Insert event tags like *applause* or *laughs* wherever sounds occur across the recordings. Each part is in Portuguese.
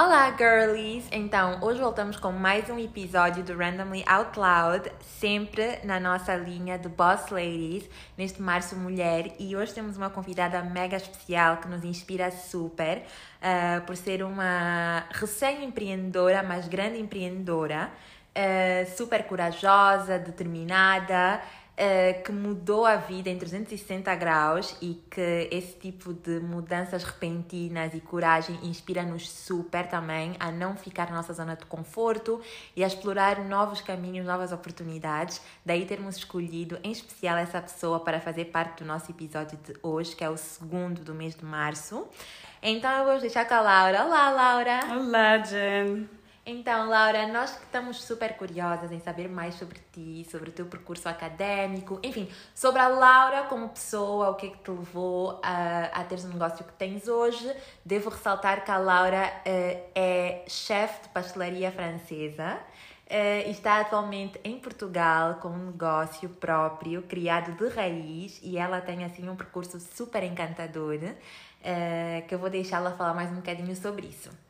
Olá, girlies! Então, hoje voltamos com mais um episódio do Randomly Out Loud, sempre na nossa linha de Boss Ladies, neste Março Mulher. E hoje temos uma convidada mega especial que nos inspira super, uh, por ser uma recém-empreendedora, mas grande empreendedora, uh, super corajosa, determinada uh, que mudou a vida em 360 graus e que esse tipo de mudanças repentinas e coragem inspira-nos super também a não ficar na nossa zona de conforto e a explorar novos caminhos, novas oportunidades. Daí termos escolhido em especial essa pessoa para fazer parte do nosso episódio de hoje, que é o segundo do mês de março. Então eu vou deixar com a Laura. Olá, Laura! Olá, Jen! Então, Laura, nós estamos super curiosas em saber mais sobre ti, sobre o teu percurso acadêmico, enfim, sobre a Laura como pessoa, o que é que te levou a, a teres o negócio que tens hoje. Devo ressaltar que a Laura uh, é chefe de pastelaria francesa. Uh, está atualmente em Portugal com um negócio próprio, criado de raiz, e ela tem assim um percurso super encantador, uh, que eu vou deixá-la falar mais um bocadinho sobre isso.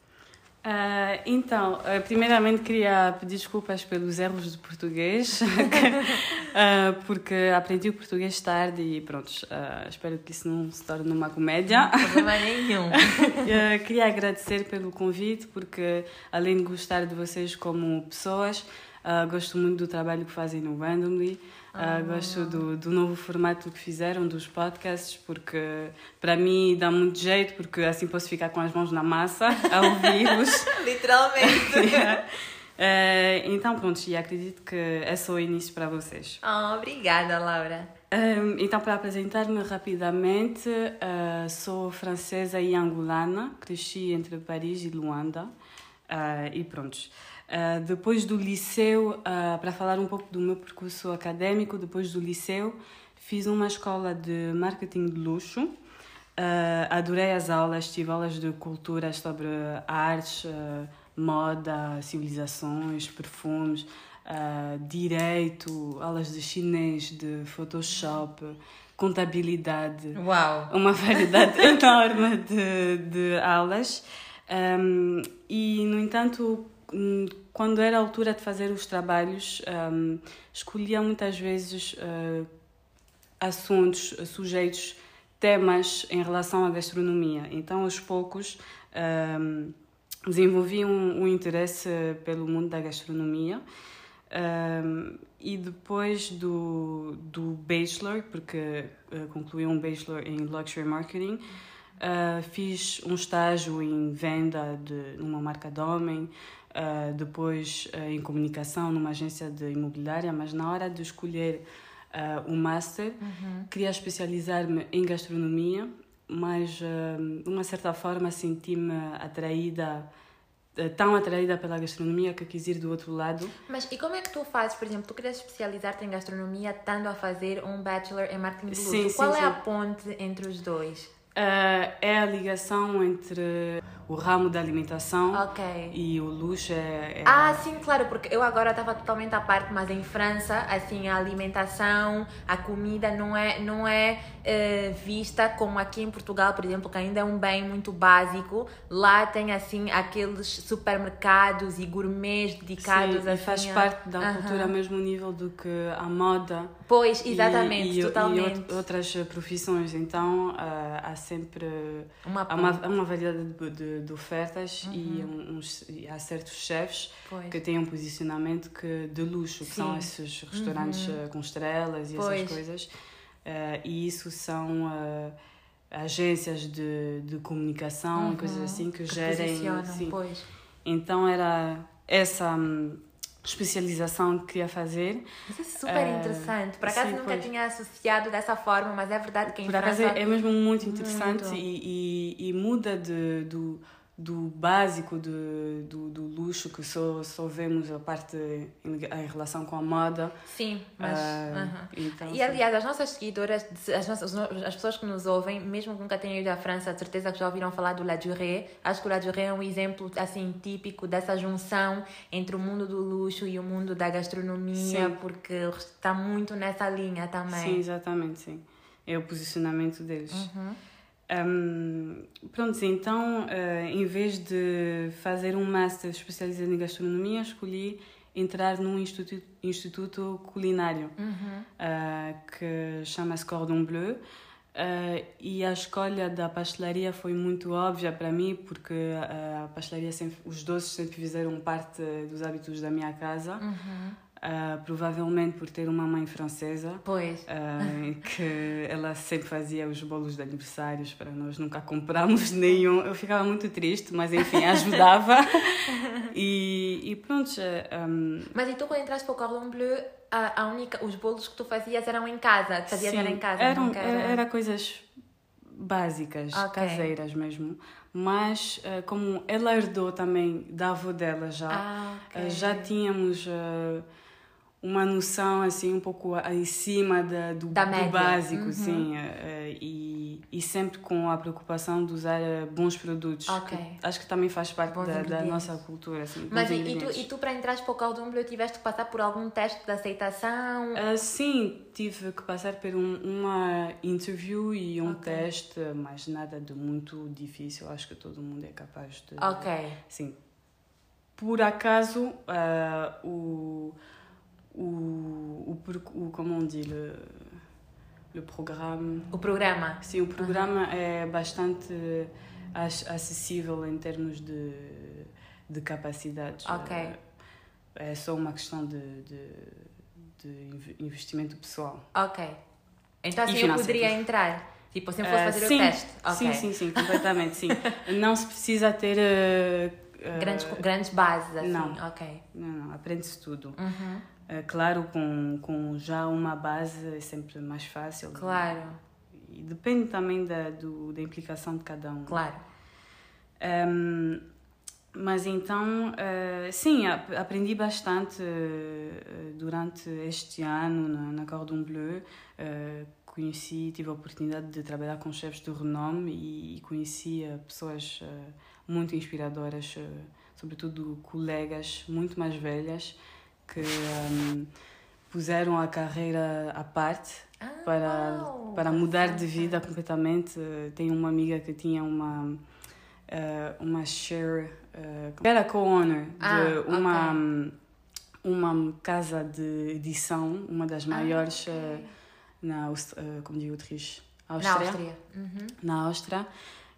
Uh, então, uh, primeiramente queria pedir desculpas pelos erros de português, uh, *laughs* porque aprendi o português tarde e pronto, espero que isso não se torne uma comédia. Não problema nenhum. *laughs* queria agradecer pelo convite, porque além de gostar de vocês como pessoas, gosto muito do trabalho que fazem no Randomly. Gosto do, do novo formato que fizeram, dos podcasts, porque para mim dá muito jeito, porque assim posso ficar com as mãos na massa *laughs* a ouvir-vos. *laughs* Literalmente. *laughs* yeah. uh, então, pronto, e acredito que é só o início para vocês. Oh, obrigada, Laura. Um, então, para apresentar-me rapidamente, uh, sou francesa e angolana, cresci entre Paris e Luanda, e pronto. Uh, depois do liceu, uh, para falar um pouco do meu percurso acadêmico, depois do liceu, fiz uma escola de marketing de luxo. Uh, adorei as aulas, tive aulas de cultura sobre artes, moda, civilizações, perfumes, direito, aulas de chinês, de Photoshop, contabilidade. Uau! Uma variedade *laughs* enorme de, de aulas. Um, e, no entanto, Hum, quando era a altura de fazer os trabalhos, um, escolhia muitas vezes uh, assuntos, sujeitos, temas em relação à gastronomia. Então, aos poucos, um, desenvolvi um, um, interesse pelo mundo da gastronomia. E depois do, do bachelor, porque uh, concluí um bachelor em luxury marketing, uh, fiz um estágio em venda de numa marca de homem, uh, depois uh, em comunicação numa agência de imobiliária, mas na hora de escolher o master, uhum. queria especializar-me em gastronomia, mas de uma certa forma senti-me atraída tão atraída pela gastronomia que quis ir do outro lado. Mas e como é que tu fazes, por exemplo, tu queres especializar-te em gastronomia estando a fazer um bachelor em marketing de luxo? Sim, Qual sim, é sim. a ponte entre os dois? Uh, é a ligação entre o ramo da alimentação okay. e o luxo é, é, Ah, sim, claro, porque eu agora estava totalmente à parte, mas em França, assim, a alimentação, a comida não é, não é uh, vista como aqui em Portugal, por exemplo, que ainda é um bem muito básico. Lá tem, assim, aqueles supermercados e gourmets dedicados sim, assim, faz parte da cultura ao mesmo nível do que a moda. Pois, exatamente, e, e, totalmente. E outras profissões, então uh, há sempre uma, há uma, uma variedade de, de de, ofertas uhum. e, uns, e há certos chefes pois. que têm um posicionamento que, de luxo, que são esses restaurantes uhum. Eh, com estrelas e pois. essas coisas. E isso são agências de, de comunicação e coisas uhum. assim que, que gerem. Sim. Pois. Então era essa. Especialização que queria fazer. Isso é super uh, interessante. Por acaso sim, nunca pois. tinha associado dessa forma, mas é verdade que em Por França... acaso é mesmo muito interessante muito. E, e, e, muda de, do, do básico de, do, do luxo que só, só vemos a parte em, em relação com a moda. Sim, mas. Uh, uh -huh. então, e aliás, as nossas seguidoras, as, nossas, as pessoas que nos ouvem, mesmo que nunca tenham ido à França, de certeza que já ouviram falar do La Durée. Acho que o La Durée é um exemplo assim típico dessa junção entre o mundo do luxo e o mundo da gastronomia, sim. porque está muito nessa linha também. Sim, exatamente, sim. É o posicionamento deles. Uhum. Um, pronto, então, uh, em vez de fazer um master especializado em gastronomia, escolhi entrar num instituto, instituto culinário Uhum. uh, que chama-se Cordon Bleu. Uh, e a escolha da pastelaria foi muito óbvia para mim, porque a pastelaria sempre, os doces sempre fizeram parte dos hábitos da minha casa. Uhum. Uh, provavelmente por ter uma mãe francesa, Pois. *laughs* uh, que ela sempre fazia os bolos de aniversários para nós, nunca compramos *laughs* nenhum. Eu ficava muito triste, mas enfim, ajudava. *laughs* e, e pronto. Um... Mas e tu quando entraste para o Cordon Bleu, a, a única, os bolos que tu fazias eram em casa? Fazias Sim, era em casa? eram, nunca era... era coisas básicas, Ok. caseiras mesmo. Mas como ela herdou também da avó dela já, Ah, ok. uh, já tínhamos uma noção assim um pouco em cima da, do, Da do básico, Uhum. sim, uh, uh, e, e sempre com a preocupação de usar uh, bons produtos. Ok. que acho que também faz parte da, da nossa cultura. Assim, Mas e, e tu, e tu para entrares para o Cordon Bleu tiveste que passar por algum teste de aceitação? Ah, sim, tive que passar por um, uma interview e um Ok. teste, mas nada de muito difícil. Acho que todo mundo é capaz de. Ok. Sim. Por acaso, ah, o, o, o, per- o. Como on dit? Le, le programme. O programa? Sim, o programa é bastante ac- acessível em termos de, de capacidades. Ok. É só uma questão de, de, de inv- investimento pessoal. Ok. Então assim eu poderia entrar? Tipo, se eu fosse Ah, fazer sim, o teste? Ok. Sim, sim, sim, completamente, sim. *laughs* Não se precisa ter... eh, eh, Grandes, grandes bases, assim? não. Ok. Não, não, aprende-se tudo. Uhum. Eh, claro, com, com já uma base é sempre mais fácil. Claro, E depende também da, do, da implicação de cada um. claro. Um, mas então, uh, sim, ap- aprendi bastante uh, durante este ano na, na Cordon Bleu. Uh, conheci, tive a oportunidade de trabalhar com chefes de renome e, e conheci pessoas muito inspiradoras, sobretudo colegas muito mais velhas que um, puseram a carreira à parte Ah, para, para mudar de vida completamente. Eh, Tenho uma amiga que tinha uma, eh, uma share, eh, era co-owner de Ah, uma, ok. uma casa de edição, uma das maiores Ah, eh, ok. na, eh, como digo, Autriche, Na Áustria, Áustria. Uhum. na Áustria.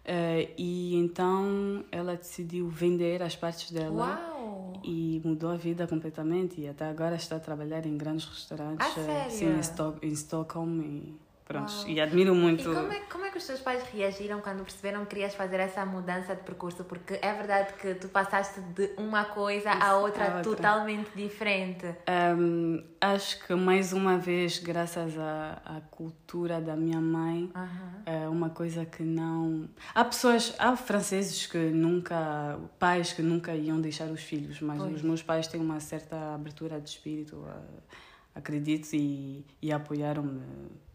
Eh, e então ela decidiu vender as partes dela Uau! E mudou a vida completamente e até agora está a trabalhar em grandes restaurantes Ah, eh, sério? sim, em, Stock, em Stockholm e pronto Uau. e admiro muito E como é, como é que os teus pais reagiram quando perceberam que querias fazer essa mudança de percurso? Porque é verdade que tu passaste de uma coisa à Isso, outra, à outra. totalmente diferente. Um, acho que mais uma vez graças à, à cultura da minha mãe é uma coisa que não há pessoas há franceses que nunca pais que nunca iam deixar os filhos mas Pois. os meus pais têm uma certa abertura de espírito eh, acredito e, e apoiaram-me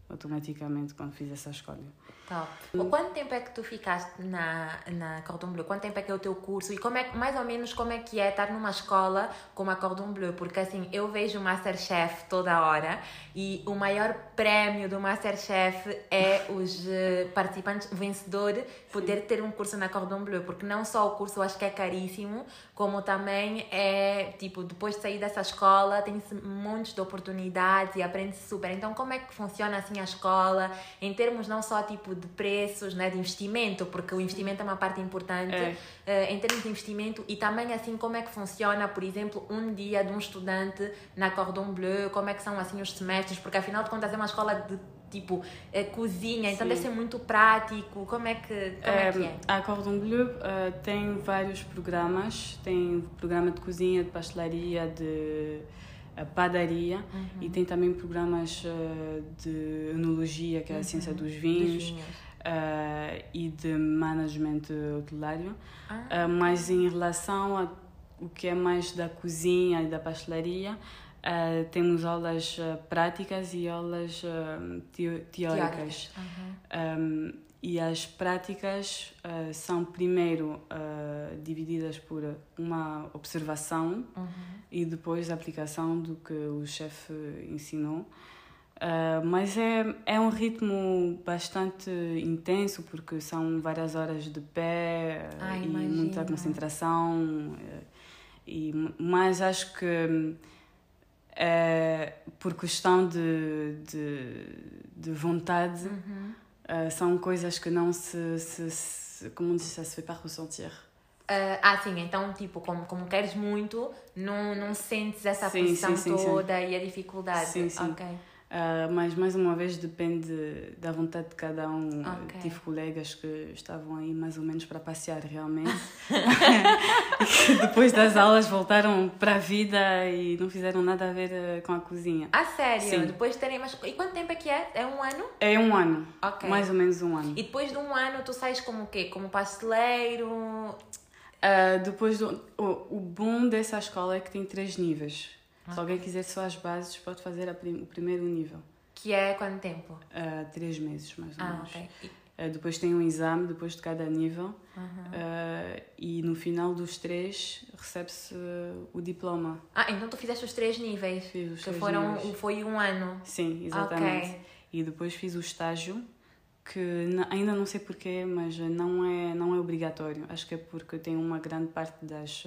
automaticamente quando fiz essa escolha Top. Quanto tempo é que tu ficaste na, na Cordon Bleu? Quanto tempo é que é o teu curso? E como é, mais ou menos como é que é estar numa escola como a Cordon Bleu? Porque assim, eu vejo o Masterchef toda hora e o maior prémio do Masterchef é os eh, participantes, o vencedor, poder ter um curso na Cordon Bleu. Porque não só o curso eu acho que é caríssimo, como também é, tipo, depois de sair dessa escola, tem-se montes de oportunidades e aprende-se super. Então, como é que funciona assim a escola, em termos não só tipo de preços, né, de investimento, porque o investimento é uma parte importante, É. eh, em termos de investimento e também assim como é que funciona, por exemplo, um dia de um estudante na Cordon Bleu, como é que são assim os semestres, porque afinal de contas é uma escola de tipo eh, cozinha, então Sim. deve ser muito prático. Como é que, como é, que é? A Cordon Bleu eh, tem vários programas. Tem programa de cozinha, de pastelaria, de eh, padaria Uhum. e tem também programas eh, de enologia, que é a ciência dos Dos vinhos, vinhos. eh, e de management hotelário. Ah, Eh, mas em relação a o que é mais da cozinha e da pastelaria, temos aulas práticas e aulas teóricas. Uhum. Um, e as práticas uh, são primeiro uh, divididas por uma observação Uhum. e depois a aplicação do que o chefe ensinou. Uh, mas é, é um ritmo bastante intenso porque são várias horas de pé ah, e imagino. muita concentração. E, mas acho que é, por questão de, de, de vontade, uhum. Uh, são coisas que não se. se, se como diz, se fait pas ressentir. Uh, ah, sim, então, tipo, como, como queres muito, não, não sentes essa sim, pressão sim, sim, toda e a dificuldade. Sim, sim. Ok. Uh, mas mais uma vez depende da vontade de cada um. Ok. Tive colegas que estavam aí mais ou menos para passear realmente. *laughs* *laughs* Depois das aulas voltaram para a vida e não fizeram nada a ver uh, com a cozinha. Ah, sério? Sim. Depois de terem. Mas... E quanto tempo é que é? É um ano? É um ano. Ok. Mais ou menos um ano. E depois de um ano tu sais como o quê? Como pasteleiro? Uh, depois do, o, o bom dessa escola é que tem três níveis. Se alguém quiser só as bases, pode fazer prim, o primeiro nível. Que é quanto tempo? Uh, três meses, mais ou Ah, menos. ok. E- Uh, depois tem um exame, depois de cada nível. Uhum. Uh, e no final dos três recebe-se o diploma. Ah, então tu fizeste os três níveis. Fiz os que três foram, níveis. Foi um ano. Sim, exatamente. Ok. E depois fiz o estágio, que ainda não sei porquê, mas não é, não é obrigatório. Acho que é porque tem uma grande parte das,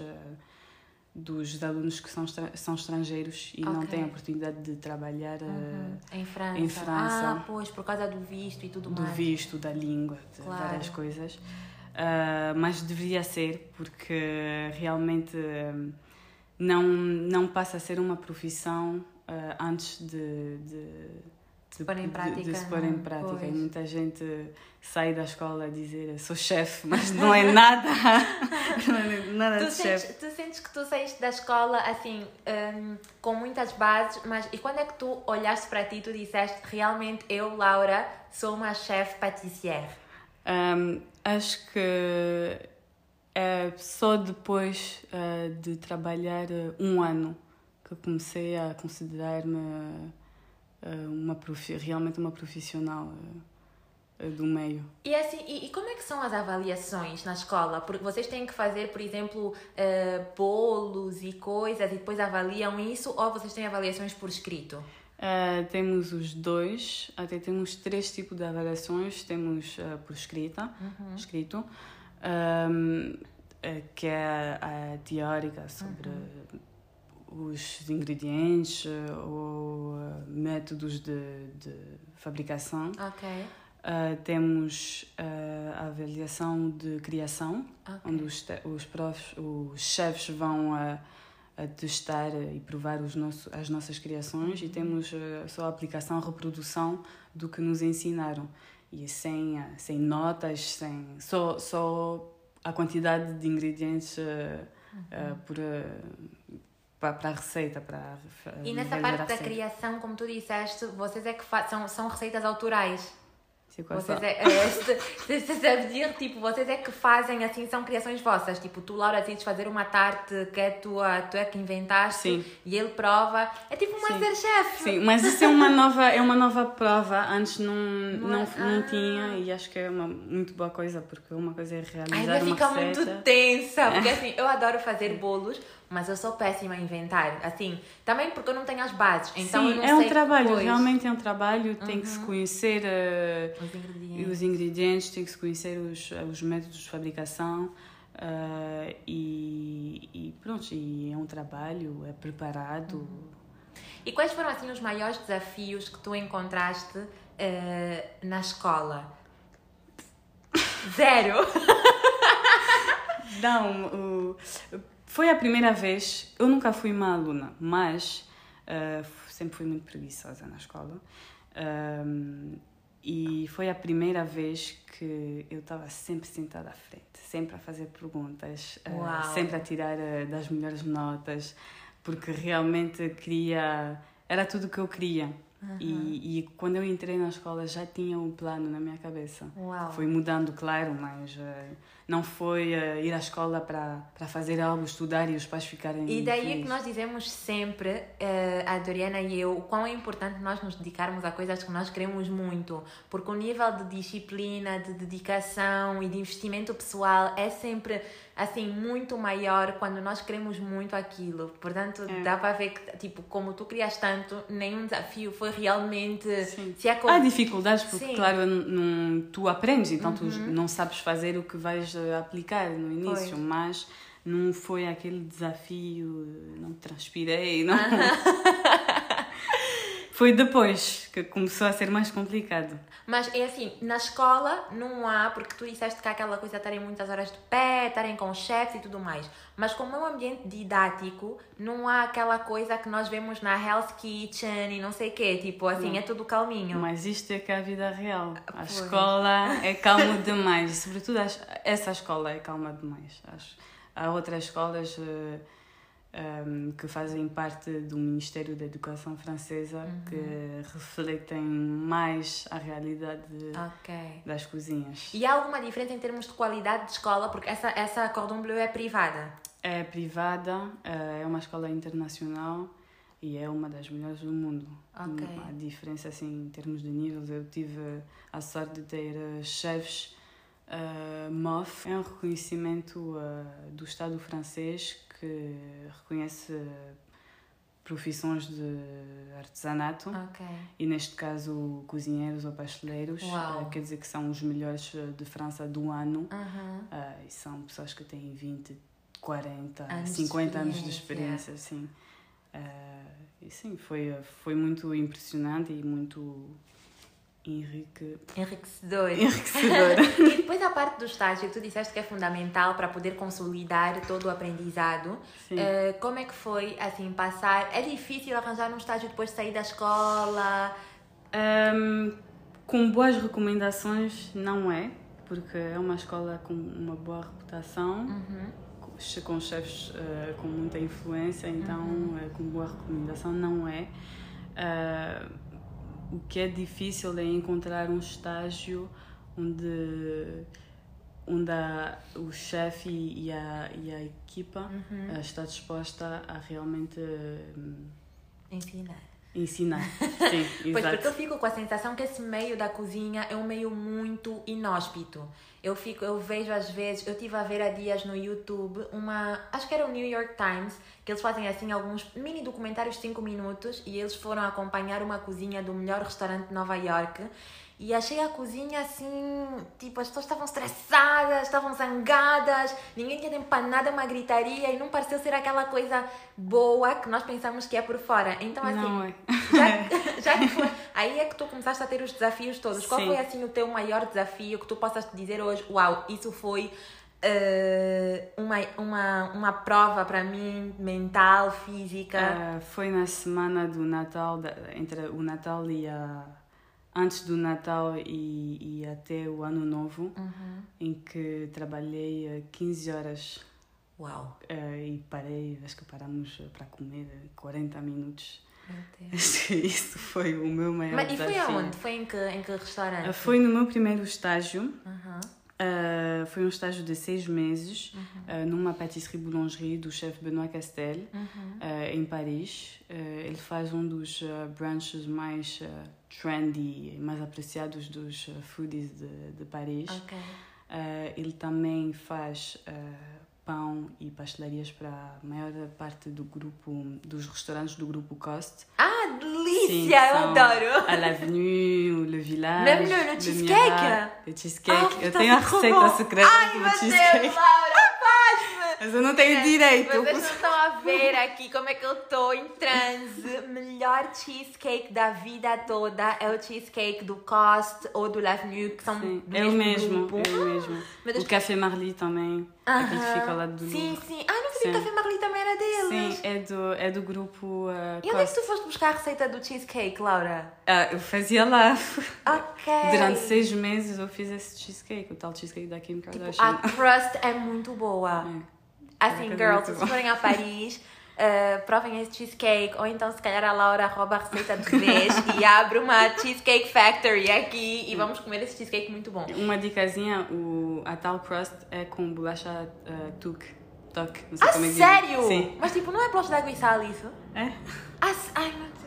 dos alunos que são, são estrangeiros e não Ok. têm a oportunidade de trabalhar uh, Uhum. Em França. em França. Ah, pois, por causa do visto e tudo do mais. visto, da língua, de Claro. várias coisas. Uh, mas deveria ser, porque realmente um, não, não passa a ser uma profissão uh, antes de, de, de, pôr em de- prática, de se pôr em prática. Pois. E muita gente sai da escola a dizer sou chefe, mas *laughs* não é nada, *laughs* não é nada Tu de chefe. tu sentes que tu saíste da escola assim, hum, com muitas bases, mas e quando é que tu olhaste para ti e tu disseste realmente eu, Laura, sou uma chefe patissière? Um, acho que é só depois uh, de trabalhar uh, um ano que comecei a considerar-me uma profi- realmente uma profissional uh, uh, do meio. E assim, e, e como é que são as avaliações na escola? Porque vocês têm que fazer, por exemplo, eh, bolos e coisas e depois avaliam isso ou vocês têm avaliações por escrito? Uh, temos os dois, até temos três tipos de avaliações. Temos uh, por escrita, escrito, um, uh, que é a, a teórica sobre os ingredientes uh, ou uh, métodos de, de fabricação. Uh, temos uh, a avaliação de criação, Ok. onde os, os, profs, os chefes vão a, a testar e provar os nosso, as nossas criações e temos uh, só a aplicação, reprodução do que nos ensinaram. E sem, sem notas, sem, só, só a quantidade de ingredientes uh, uh, por, para, a receita. Para, E nessa parte da criação, como tu disseste, vocês é que são, são receitas autorais. Sei qual Vocês só. é, é, se, se, *laughs* dizer, tipo, vocês é que fazem assim, são criações vossas. Tipo, tu, Laura, decides fazer uma tarte que é tua, tu é que inventaste Sim. e ele prova. É tipo um Sim. Masterchef. Sim, mas isso é uma nova, é uma nova prova. Antes não, Não não, é? não, Ah. tinha e acho que é uma muito boa coisa, porque uma coisa é realizar Ainda uma fica receita. muito tensa, porque *laughs* assim, eu adoro fazer bolos, mas eu sou péssima a inventar. Assim, também porque eu não tenho as bases. Então eu Sim, não é um sei trabalho, depois realmente é um trabalho, tem que se conhecer eh, Os ingredientes. os ingredientes, tem que se conhecer os, os métodos de fabricação eh, e, e pronto, e é um trabalho, é preparado. E quais foram assim os maiores desafios que tu encontraste eh, na escola? *laughs* Zero. Não, o- foi a primeira vez. Eu nunca fui má aluna, mas ah, sempre fui muito preguiçosa na escola. Ahm, e foi a primeira vez que eu estava sempre sentada à frente, sempre a fazer perguntas, Uau. sempre a tirar ah, das melhores notas, porque realmente queria. Era tudo o que eu queria. E, e quando eu entrei na escola já tinha um plano na minha cabeça. Uau. Foi mudando, claro, mas eh, não foi uh, ir à escola para, para fazer algo, estudar e os pais ficarem. E daí felizes. que nós dizemos sempre, uh, a Doriana e eu, o quão é importante nós nos dedicarmos a coisas que nós queremos muito, porque o nível de disciplina, de dedicação e de investimento pessoal é sempre assim muito maior quando nós queremos muito aquilo. Portanto, é. dá para ver que tipo, como tu crias tanto, nenhum desafio foi realmente Sim. se é Há dificuldades porque Sim. claro, não, tu aprendes, então uhum. tu não sabes fazer o que vais aplicar no início, pois. mas não foi aquele desafio, não transpirei, não. *laughs* Foi depois que começou a ser mais complicado. Mas é assim, na escola não há, porque tu disseste que há aquela coisa de estarem muitas horas de pé, estarem com chefes e tudo mais. Mas como é um ambiente didático, não há aquela coisa que nós vemos na Health Kitchen e não sei o quê. Tipo, assim, não. é tudo calminho. Mas isto é que é a vida real. A Foi. escola é calma *laughs* demais. Sobretudo essa escola é calma demais. Há outras escolas uh, um, que fazem parte do Ministério da Educação Francesa, uhum. que refletem mais a realidade okay. das cozinhas. E há alguma diferença em termos de qualidade de escola? Porque essa, essa Cordon Bleu é privada? É privada, eh, é uma escola internacional e é uma das melhores do mundo. Okay. A diferença assim, em termos de níveis, eu tive a sorte de ter eh, chefes uh, MOF, é um reconhecimento uh, do Estado francês que reconhece profissões de artesanato okay. e neste caso cozinheiros ou pasteleiros uh, quer dizer que são os melhores de França do ano uh, e são pessoas que têm 20, 40, anos 50 anos de experiência assim. Uh, e sim, foi, foi muito impressionante e muito Henrique... Enriquecedor. Enriquecedor. *laughs* e depois a parte do estágio, que tu disseste que é fundamental para poder consolidar todo o aprendizado. Uh, como é que foi, assim, passar... É difícil arranjar um estágio depois de sair da escola? Um, com boas recomendações, não é. Porque é uma escola com uma boa reputação. Uhum com chefes uh, com muita influência, então uhum. uh, com boa recomendação não é. Uh, o que é difícil é encontrar um estágio onde onde a, o chefe e a, e a equipa uhum. Está disposta a realmente um, ensinar. Ensinar, *laughs* sim, pois porque eu fico com a sensação que esse meio da cozinha é um meio muito inóspito. Eu fico, eu vejo às vezes, eu tive a ver há dias no YouTube uma, acho que era o New York Times, que eles fazem assim alguns mini documentários de 5 minutos e eles foram acompanhar uma cozinha do melhor restaurante de Nova York e achei a cozinha assim, tipo, as pessoas estavam estressadas, estavam zangadas, ninguém tinha tempo para nada, uma gritaria e não pareceu ser aquela coisa boa que nós pensamos que é por fora. Então, assim, não é. já, *laughs* já que foi, aí é que tu começaste a ter os desafios todos. Qual Sim. foi assim o teu maior desafio que tu possas dizer hoje, uau, isso foi Uh, uma, uma, uma prova para mim mental, física? Uh, foi na semana do Natal, entre o Natal e a antes do Natal e, e até o Ano Novo, uhum. em que trabalhei 15 horas. Uau! Uh, e parei, acho que paramos para comer 40 minutos. *laughs* Isso foi o meu maior Mas, desafio. E foi aonde? Foi em que, em que restaurante? Foi no meu primeiro estágio. Uhum. Uh, foi um estágio de seis meses uhum. uh, numa pâtisserie boulangerie do chefe Benoît Castel, uhum. uh, em Paris. ele faz um dos brunches mais trendy, mais apreciados dos foodies de, de Paris. Okay. ele também faz pão e pastelarias para a maior parte do grupo, dos restaurantes do grupo Cost. Ah, delícia! Eu adoro! A l'Avenue, Le Village. Même le, le cheesecake! Le cheesecake. Oh, eu tenho a receita secreta Ai, do cheesecake. Deus, Laura! Mas eu não tenho direito. Vocês não estão a ver aqui como é que eu estou em transe. Melhor cheesecake da vida toda é o cheesecake do Cost ou do L'Avenue, que são sim, do é mesmo o mesmo, grupo. É o mesmo. *gasps* O Café Marly também. Uh -huh. Aquele que fica lado do Sim, sim. Ah, não sabia que o Café Marly também era deles. Sim, é do, é do grupo uh, E onde é que tu foste buscar a receita do cheesecake, Laura? Ah, eu fazia lá. Ok. *laughs* Durante seis meses eu fiz esse cheesecake, o tal cheesecake da Kim tipo, Kardashian. Tipo, a crust é muito boa. É. Assim, girls, se forem a Paris, uh, *laughs* provem esse cheesecake. Ou então, se calhar, a Laura rouba a receita de vez e abre uma Cheesecake Factory aqui e vamos comer esse cheesecake muito bom. Uma dicasinha, o, a tal crust é com bolacha uh, tuque. Toque, não sei ah, como é sério? Sim. Mas tipo, não é bolacha de água e sal isso? É? Ah, ai, meu.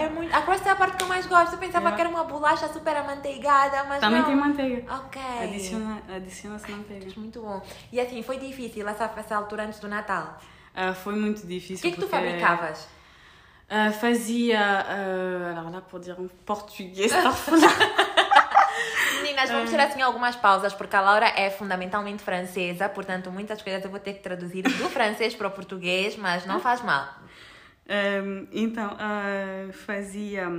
É muito... A crust é a parte que eu mais gosto. Eu pensava Yeah. que era uma bolacha super amanteigada, mas Também não. tem manteiga. Ok. Adiciona- Adiciona-se manteiga. Muito bom. E assim, foi difícil essa, essa altura antes do Natal. Ah, foi muito O difícil. que é que tu fabricavas? ah, fazia. ah, alors là, pour dire em português, falar. *laughs* Meninas, vamos ter assim algumas pausas, porque a Laura é fundamentalmente francesa, portanto, muitas coisas eu vou ter que traduzir do francês para o português, mas não faz mal. Euh, então, ah, fazia.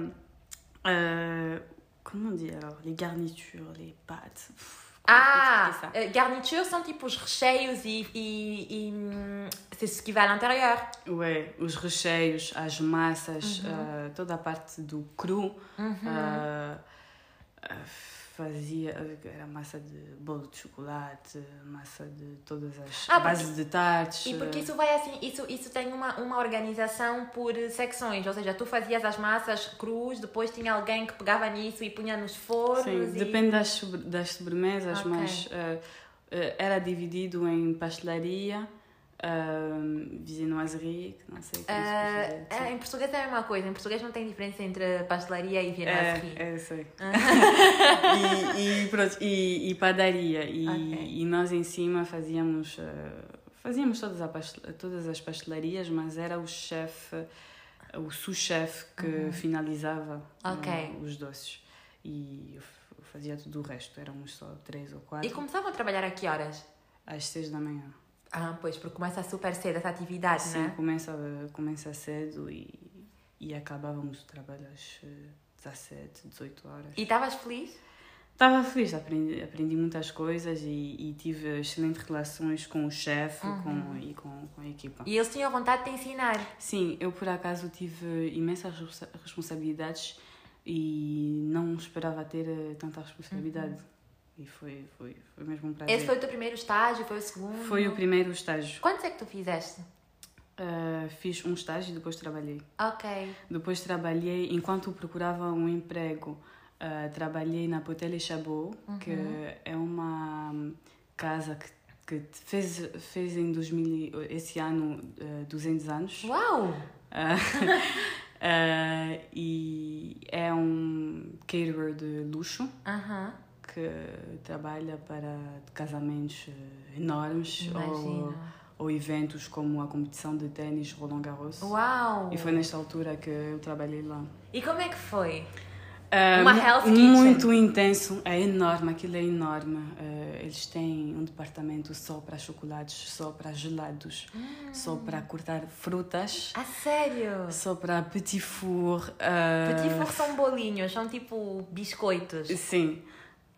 ah, comment dire alors Les garnitures, les pâtes. Pff, como Ah, expliquer ça eh, garnitures são tipo os recheios e, e, e hum, c'est ce qui va à l'intérieur. Ouais, os recheios, as massas, ah, toda a parte do cru. ah, ah, fazia. Era massa de bolo de chocolate, massa de todas as. Ah, bases de tartes. E porque isso vai assim, isso, isso tem uma, uma organização por secções, ou seja, tu fazias as massas crus, depois tinha alguém que pegava nisso e punha nos fornos. Sim, e... depende das, das sobremesas, Ok. mas eh, era dividido em pastelaria, uh, viennoiserie, que não sei como se Ah, diz. ah, em português é a mesma coisa, em português não tem diferença entre pastelaria e viennoiserie. É, é, sei. *laughs* e, e, pronto, e, e padaria. E, Ok. e nós em cima fazíamos, fazíamos todas, a pastel- todas as pastelarias, mas era o chefe, o sous-chefe que finalizava Uhum. Ok. os doces. E eu fazia tudo o resto, éramos só três ou quatro, E começavam a trabalhar a que horas? às seis da manhã. Ah, pois, porque começa super cedo essa atividade, Sim, né? começa, começa cedo e, e acabávamos o trabalho às eh, 17, 18 horas. E estavas feliz? Estava feliz, aprendi, aprendi muitas coisas e, e tive excelentes relações com o chefe Uhum. com, e com, com a equipa. E eles tinham vontade de te ensinar. Sim, eu por acaso tive imensas responsa- responsabilidades e não esperava ter eh, tanta responsabilidade. E foi, foi, foi mesmo um prazer. Uhum. Esse foi o teu primeiro estágio? Foi o segundo? Foi o primeiro estágio. Quantos é que tu fizeste? Uh, fiz um estágio e depois trabalhei. Ok. Depois trabalhei, enquanto procurava um emprego, uh, trabalhei na Potel e Chabot, que é uma casa que, que fez, fez em 2000, e- esse ano uh, 200 anos. Uau! Uh, uh, *laughs* e é um caterer de luxo Aham. Que trabalha para casamentos uh, enormes ou, ou eventos como a competição de ténis Roland Garros. Uau! E foi nesta altura que eu trabalhei lá. E como é que foi? Ah, Uma Hell's Kitchen. Muito intenso, é enorme, aquilo é enorme. Ah, eles têm um departamento só para chocolates, só para gelados, só para cortar frutas, A sério? só para petit four. ah, Petit four são bolinhos, são tipo biscoitos. Sim,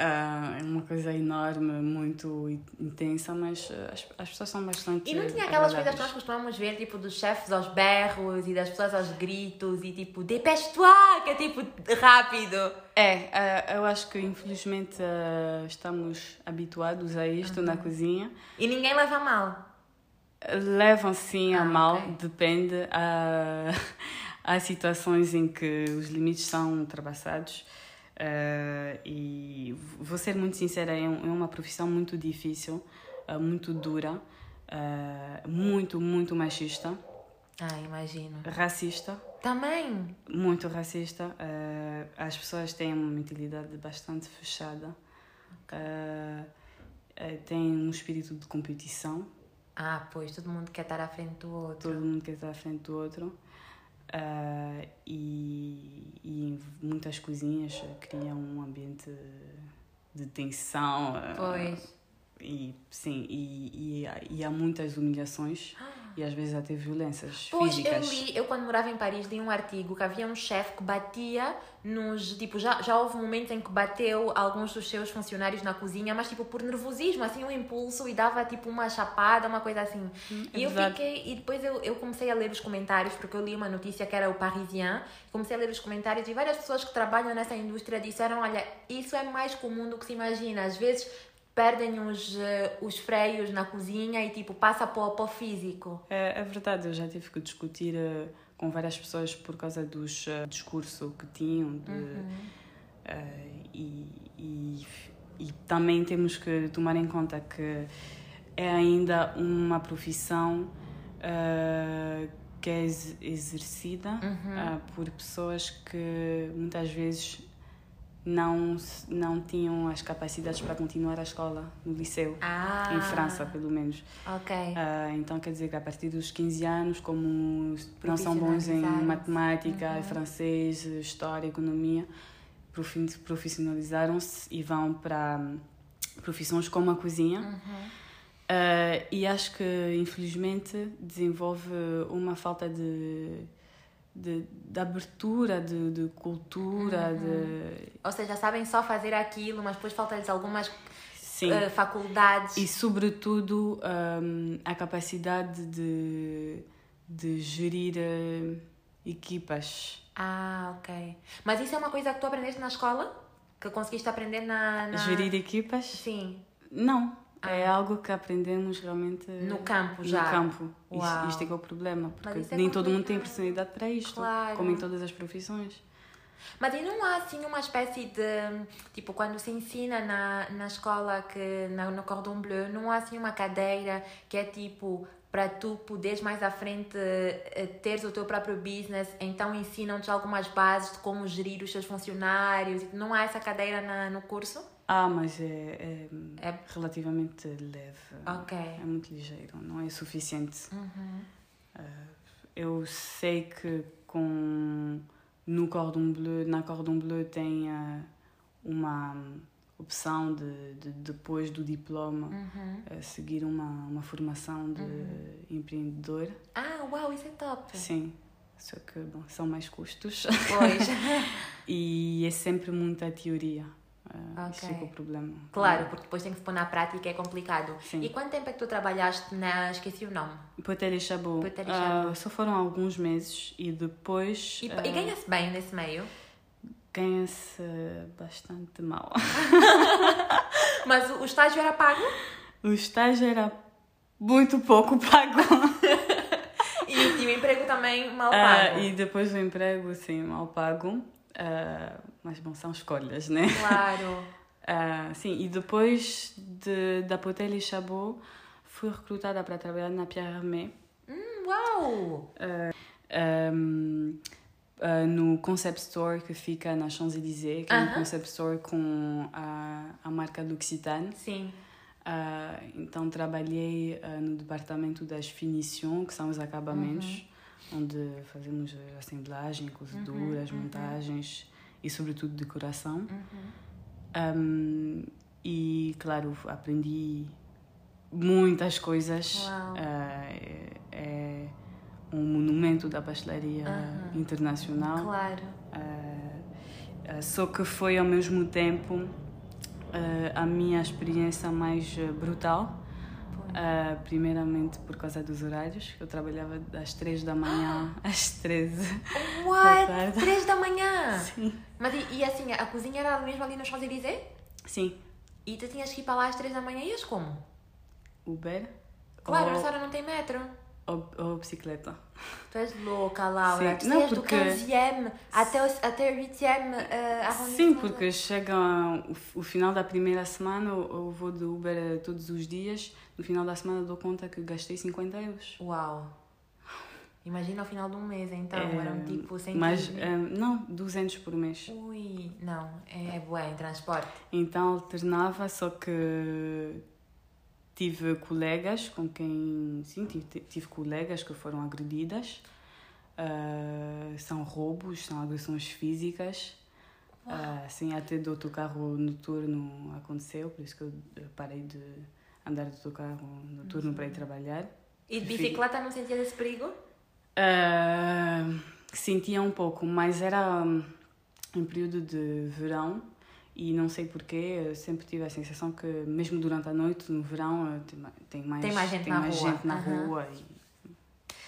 é uma coisa enorme, muito intensa, mas ah, as, as pessoas são bastante. E não tinha aquelas coisas que nós costumamos ver, tipo, dos chefes aos berros e das pessoas aos gritos e tipo, dépêche-toi, que é tipo rápido. É, ah, eu acho que infelizmente ah, estamos habituados a isto na cozinha. E ninguém leva a mal. Levam sim a Ah, mal, ok. depende. Há, *laughs* há situações em que os limites são ultrapassados. Ah, e vou ser muito sincera, é, é uma profissão muito difícil, ah, muito dura, ah, muito, muito machista, Ah, imagino. racista, Também. muito racista. as pessoas têm uma mentalidade bastante fechada, ah, têm um espírito de competição. Ah, pois, todo mundo quer estar à frente do outro. todo mundo quer estar à frente do outro. Ah, e, e muitas cozinhas criam um ambiente de tensão. ah, Pois. E, sim, e, e, e há muitas humilhações e às vezes até violências Pois, eu físicas. li, eu quando morava em Paris li um artigo que havia um chefe que batia nos, tipo, já, já houve momentos em que bateu alguns dos seus funcionários na cozinha, mas tipo por nervosismo, assim, um impulso e dava tipo uma chapada, uma coisa assim. é e eu verdade. fiquei, e depois eu, eu comecei a ler os comentários, porque eu li uma notícia que era o Parisien, comecei a ler os comentários e várias pessoas que trabalham nessa indústria disseram, olha, isso é mais comum do que se imagina, às vezes perdem os, eh, os freios na cozinha e tipo passa para o, para o físico. É, é verdade, eu já tive que discutir uh, com várias pessoas por causa dos uh, discurso que tinham de, Uhum. uh, e, e, e também temos que tomar em conta que é ainda uma profissão que é ex- exercida Uhum. uh, por pessoas que muitas vezes não, não tinham as capacidades para continuar a escola no liceu, Ah, em França pelo menos. Ok. Ah, então quer dizer que a partir dos 15 anos, como não são bons em matemática, Uhum. francês, história, economia, profi- profissionalizaram-se e vão para hum, profissões como a cozinha. Uhum. Ah, e acho que infelizmente desenvolve uma falta de, de, de abertura, de, de cultura, Uhum. de Ou seja, sabem só fazer aquilo, mas depois falta-lhes algumas sim. eh, faculdades. E, sobretudo, hum, a capacidade de, de gerir eh, equipas. Ah, ok. Mas isso é uma coisa que tu aprendeste na escola? Que conseguiste aprender na. na... Gerir equipas? Sim. Não. É algo que aprendemos realmente No campo já. No campo. Uau. isto é que é o problema. Porque é nem todo mundo tem complicado. personalidade para isto. Claro. Como em todas as profissões. Mas e não há assim uma espécie de. Tipo, quando se ensina na, na escola, que na, no Cordon Bleu, não há assim uma cadeira que é tipo. Para tu poderes mais à frente eh, teres o teu próprio business, então ensinam-te algumas bases de como gerir os seus funcionários. Não há essa cadeira na, no curso? Ah, mas é, é, É- relativamente leve. Ok. É muito ligeiro. Não é suficiente. Uhum. Eu sei que com no Cordon Bleu, na Cordon Bleu tem ah, uma opção de, de depois do diploma Uhum. ah, seguir uma, uma formação de empreendedor. Ah, uau, isso é top! Sim, só que bom, são mais custos Pois. *laughs* e é sempre muita teoria. É que é o problema. Claro, porque depois tem que se pôr na prática é complicado. Sim. E quanto tempo é que tu trabalhaste na. Esqueci o nome. Potel e Chabot, Potel e ah, só foram alguns meses e depois E, ah, e ganha-se bem nesse meio. ganha-se bastante mal. *laughs* Mas o, o estágio era pago O estágio era muito pouco pago. *laughs* e, o- e o emprego também mal pago. e depois o emprego, sim, mal pago. Ah, mas bom, são escolhas, né? Claro. *laughs* Ah, sim, e depois de, da Potel e Chabot, fui recrutada para trabalhar na Pierre Hermé. Hum, uau! um, uh, no Concept Store que fica na Champs-Élysées, que é um. Concept Store com a, a marca L'Occitane. Sim. Uh, então trabalhei uh, no departamento das finitions, que são os acabamentos, onde fazemos a assemblagem, cozeduras, montagens e sobretudo decoração. Um, e claro, aprendi muitas coisas. Uau. Uh, é, um monumento da pastelaria internacional. Claro. Uh, uh, só que foi ao mesmo tempo a minha experiência mais brutal. Uh, primeiramente por causa dos horários, eu trabalhava das 3 da manhã *gasps* às 13. What? tarde. Três da manhã? *laughs* Sim. Mas e, e assim, a cozinha era mesmo ali no Champs-Élysées? Sim. E tu tinhas que ir para lá às três da manhã e ias como? Uber Claro, ou, essa hora não tem metro. Ou, ou bicicleta. Tu és louca, Laura. Sim. Tu Não, porque- do 15 até o, até o 8 uh, arrondissement. Sim, porque chega o, o final da primeira semana, eu, vou de Uber eh, todos os dias. No final da semana dou conta que gastei 50 euros. Uau. Imagina ao final de um mês, então. É, Eram tipo 100 Mas, eh, não, 200 por mês. Ui, não. É, é bué em transporte. Então alternava, só que tive colegas com quem. Sim, tive, tive colegas que foram agredidas. Ah, são roubos, são agressões físicas. Ah, sim, até do autocarro noturno aconteceu, por isso que eu parei de andar de autocarro noturno para ir trabalhar. E de bicicleta não sentias esse perigo? Ah, sentia um pouco, mas era hum, em período de verão e não sei porquê, eu sempre tive a sensação que mesmo durante a noite, no verão, tem ma- tem mais, Tem mais gente tem na mais rua. gente na Aham. rua e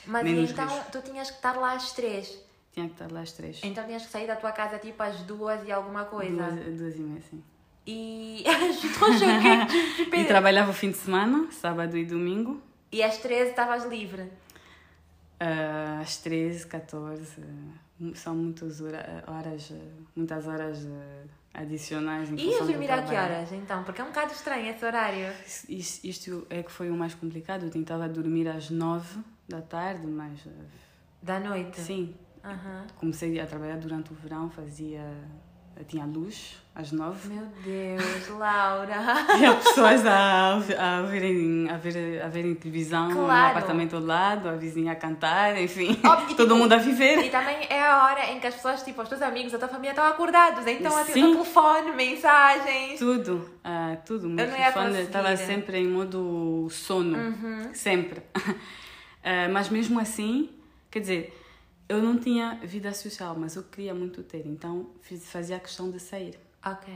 Mas Menos então risco. tu tinhas que estar lá às três. tinha que estar lá às três. Então tinhas que sair da tua casa tipo às duas e alguma coisa. Duas, duas e meia, sim. E. *laughs* Je suis E trabalhava o fim de semana, sábado e domingo, E às 13 estavas livre. ah, às 13, 14. ah, São muitas hora- horas, muitas horas ah, adicionais. em E do dormir a que horas então? Porque é um bocado estranho esse horário. Isto, isto é que foi o mais complicado. Eu tentava dormir às 9 da tarde, mas ah, Da noite. sim, Aham. comecei a trabalhar durante o verão, fazia. Tinha luz às 9. Meu Deus, Laura. *laughs* E há pessoas a, a, verem, a, ver, a verem televisão no Claro. apartamento ao lado, a vizinha a cantar, enfim, Óbvio, e todo tipo, mundo a viver. E também é a hora em que as pessoas, tipo, os teus amigos, a tua família estão acordados. Então, assim, Sim. no telefone, mensagens. Tudo, ah, tudo. O meu Eu telefone estava sempre em modo sono, Uhum. sempre. *laughs* Ah, mas mesmo assim, quer dizer, eu não tinha vida social, mas eu queria muito ter, então fiz, fazia questão de sair. Ok.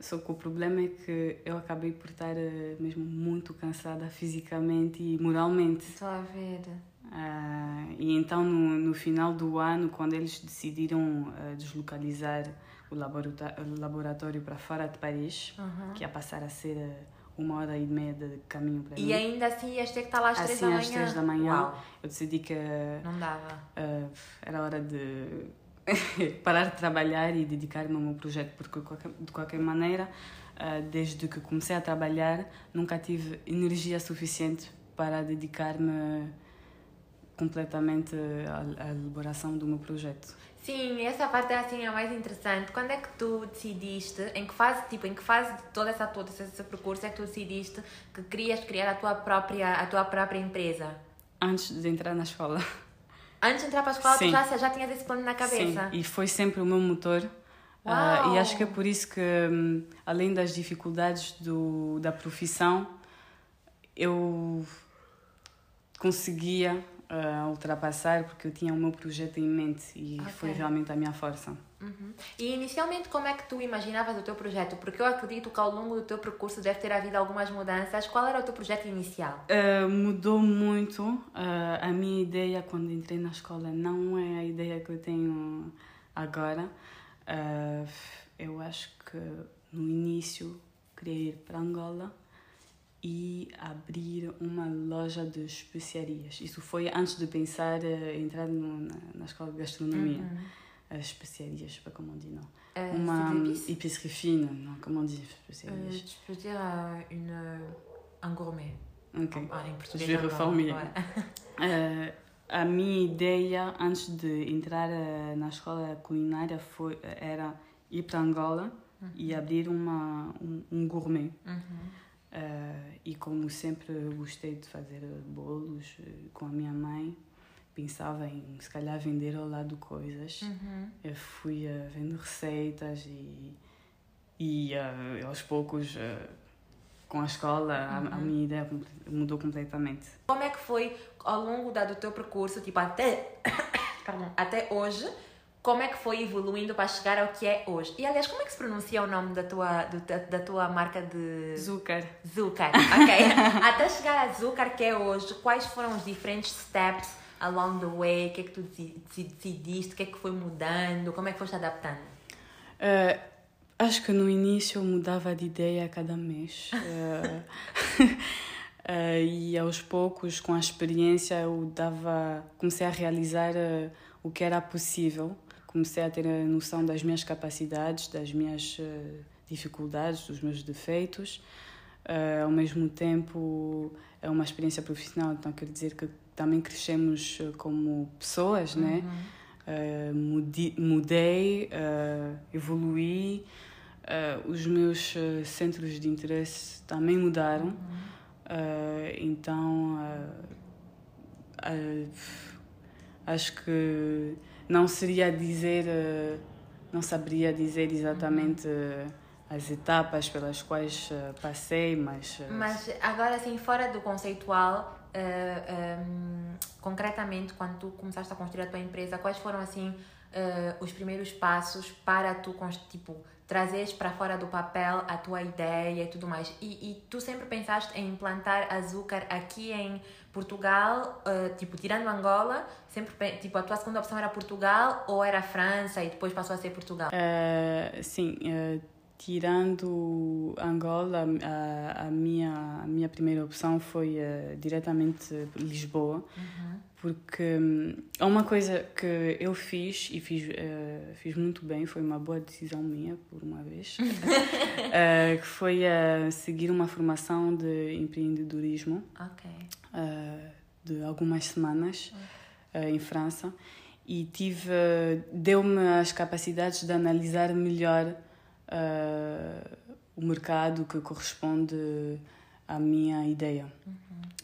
Só que o problema é que eu acabei por estar ah, mesmo muito cansada fisicamente e moralmente. Estou a ver. Ah, e então, no, no final do ano, quando eles decidiram ah, deslocalizar o laboratório para fora de Paris, Uhum. que ia passar a ser ah, uma hora e meia de caminho para E mim, ainda assim ias ter que estar lá às 3 assim da manhã. às três da manhã, Uau, eu decidi que não dava. ah, era hora de *laughs* parar de trabalhar e dedicar-me ao meu projeto, porque de qualquer maneira, ah, desde que comecei a trabalhar, nunca tive energia suficiente para dedicar-me completamente à, à elaboração do meu projeto. Sim, essa parte assim é a mais interessante. Quando é que tu decidiste, em que fase, tipo, em que fase de toda essa todo esse, percurso é que tu decidiste que querias criar a tua própria, a tua própria empresa? Antes de entrar na escola. Antes de entrar para a escola, tu Sim. já, já tinhas esse plano na cabeça? Sim, e foi sempre o meu motor. Uau! e acho que é por isso que, hum, além das dificuldades do, da profissão, eu conseguia ah, ultrapassar porque eu tinha o meu projeto em mente e Ok. foi realmente a minha força. Uhum. E inicialmente, como é que tu imaginavas o teu projeto? Porque eu acredito que ao longo do teu percurso deve ter havido algumas mudanças. Qual era o teu projeto inicial? Ah, mudou muito. Ah, a minha ideia quando entrei na escola não é a ideia que eu tenho agora. Ah, eu acho que no início queria ir para Angola e abrir uma loja de especiarias. Isso foi antes de pensar eh, entrar no- na, na escola de gastronomia. As especiarias, pas comment on dit, non. Euh, uma d'épices épicerie fine, non, comment on dit Euh, especiarias. Tu peux dire euh, une, euh, un gourmet. Ok. Ah, em português. Je vais reformuler. ouais. *laughs* Eh, a minha ideia antes de entrar eh, na escola culinária foi era ir para Angola e abrir uma um, um gourmet Uhum. Eh, e como sempre gostei de fazer bolos eh, com a minha mãe pensava em se calhar vender ao lado coisas. Uhum. eu fui eh, vendo receitas e e eh, aos poucos com a escola a, a minha ideia mudou completamente. Como é que foi ao longo do teu percurso, tipo até, *coughs* até hoje, como é que foi evoluindo para chegar ao que é hoje? E aliás, como é que se pronuncia o nome da tua, do- da, da tua marca de Zucker Zucar? Ok. *laughs* até chegar a Zucar que é hoje, quais foram os diferentes steps along the way? O que é que tu deci- deci- decidiste? O que é que foi mudando? Como é que foste adaptando? Eh, acho que no início eu mudava de ideia a cada mês. Eh, *laughs* eh, *laughs* e aos poucos, com a experiência, eu dava, comecei a realizar eh, o que era possível. Comecei a ter a noção das minhas capacidades, das minhas eh, dificuldades, dos meus defeitos. Eh, ao mesmo tempo, é uma experiência profissional, então quer dizer que também crescemos eh, como pessoas, né? Uh, mudi- mudei, uh, evoluí, uh, os meus uh, centros de interesse também mudaram. Uh, então, uh, uh, acho que não seria dizer, uh, não saberia dizer exatamente uh, as etapas pelas quais uh, passei, mas. uh, Mas agora, assim, fora do conceitual, eh, ehm, concretamente, quando tu começaste a construir a tua empresa, quais foram, assim, eh, os primeiros passos para tu, tipo, trazeres para fora do papel a tua ideia e tudo mais? E, e tu sempre pensaste em implantar açúcar aqui em Portugal, eh, tipo, tirando Angola, sempre, tipo, a tua segunda opção era Portugal ou era França e depois passou a ser Portugal? Uh, sim, uh, tirando Angola, a, a, minha, a minha primeira opção foi uh, diretamente Lisboa, uhum. Porque um, é uma coisa que eu fiz e fiz, uh, fiz muito bem, foi uma boa decisão minha, por uma vez, uh, *laughs* que foi seguir uma formação de empreendedorismo okay. de algumas semanas em França e tive deu-me as capacidades de analisar melhor uh, o mercado que corresponde à minha ideia. Uhum.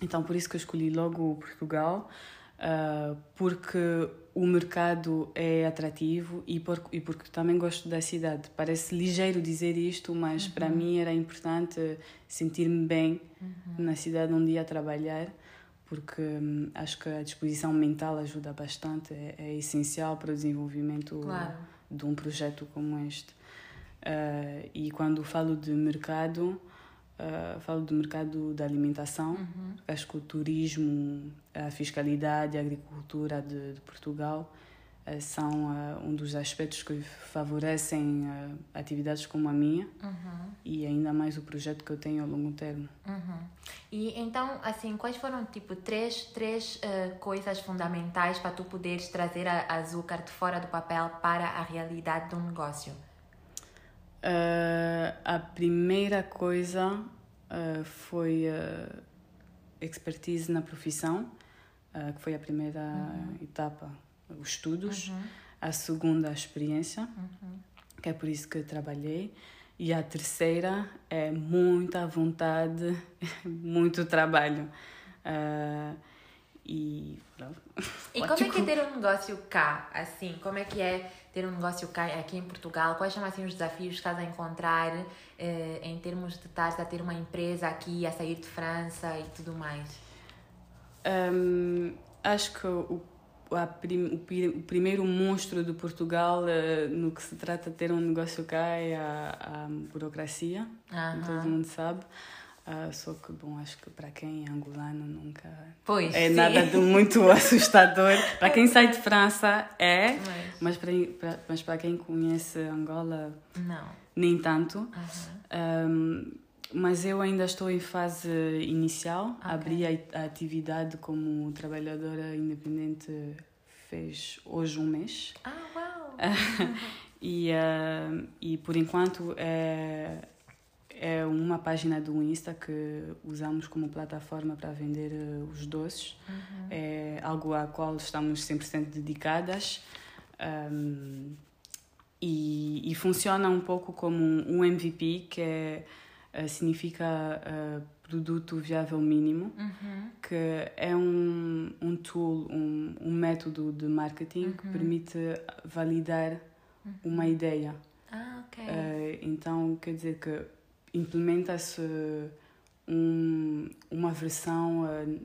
Então, por isso que eu escolhi logo Portugal, uh, porque o mercado é atrativo e, por, e porque também gosto da cidade. Parece ligeiro dizer isto, mas uhum. para mim era importante sentir-me bem uhum. na cidade onde ia trabalhar porque hum, acho que a disposição mental ajuda bastante, é, é essencial para o desenvolvimento claro. de um projeto como este. Uh, e quando falo de mercado, uh, falo do mercado da alimentação. Uhum. Acho que o turismo, a fiscalidade, a agricultura de, de Portugal uh, são um dos aspectos que favorecem atividades como a minha uhum. e ainda mais o projeto que eu tenho a longo termo. Uhum. E então, assim, quais foram tipo três, três coisas fundamentais para tu poderes trazer a açúcar de fora do papel para a realidade de um negócio? Uh, a primeira coisa uh, foi uh, expertise na profissão, que foi a primeira uhum. etapa, os estudos. Uhum. A segunda, a experiência, uhum. que é por isso que trabalhei. E a terceira é muita vontade, *laughs* muito trabalho. Uh, e. E *laughs* como é que é ter um negócio cá, assim? Como é que é ter um negócio aqui em Portugal? Quais são assim os desafios que estás a encontrar eh, em termos de estar a ter uma empresa aqui, a sair de França e tudo mais? Um, acho que o, prim, o, o, primeiro monstro de Portugal uh, no que se trata de ter um negócio cá é a, a burocracia, todo mundo sabe. Uh, só que, bom, acho que para quem é angolano nunca pois, é sim. nada de muito *laughs* assustador. para quem sai de França é, mas, mas, para, para, mas para quem conhece Angola, não. nem tanto. Uhum. Um, mas eu ainda estou em fase inicial. Okay. Abri a, a atividade como trabalhadora independente fez hoje um mês. Ah, uau! *laughs* e, uh, e por enquanto é é uma página do Insta que usamos como plataforma para vender uh, os doces. Uhum. É algo a qual estamos 100% dedicadas. Um, e, e, funciona um pouco como um MVP, que é, uh, significa uh, produto viável mínimo, uhum. que é um, um tool, um, um método de marketing uhum. que permite validar uhum. uma ideia. Ah, ok. então, quer dizer que implementa-se um, uma versão uh,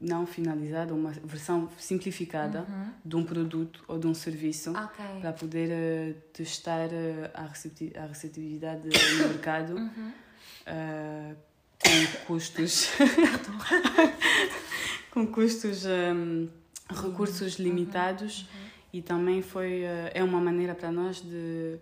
não finalizada, uma versão simplificada uhum. de um produto ou de um serviço okay. para poder uh, testar uh, a, receptividade, a receptividade no *coughs* mercado uhum. com custos *laughs* com custos um, recursos uhum. limitados uhum. e também foi é uma maneira para nós de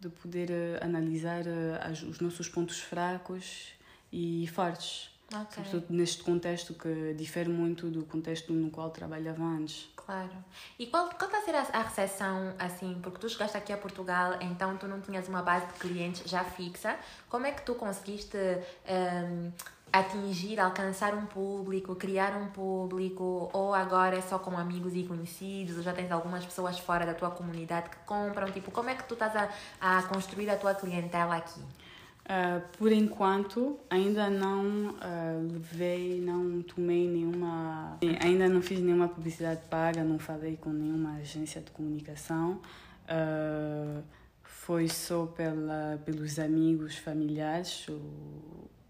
de poder uh, analisar uh, as, os nossos pontos fracos e fortes. Okay. Sobretudo neste contexto que difere muito do contexto no qual trabalhava antes. Claro. E qual, qual está a ser a, a recepção, assim, porque tu chegaste aqui a Portugal, então tu não tinhas uma base de clientes já fixa. Como é que tu conseguiste um, atingir, alcançar um público, criar um público, ou agora é só com amigos e conhecidos, ou já tens algumas pessoas fora da tua comunidade que compram? Tipo, como é que tu estás a, a construir a tua clientela aqui? Uh, por enquanto, ainda não uh, levei, não tomei nenhuma. Ainda não fiz nenhuma publicidade paga, não falei com nenhuma agência de comunicação. Uh, foi só pela, pelos amigos, familiares,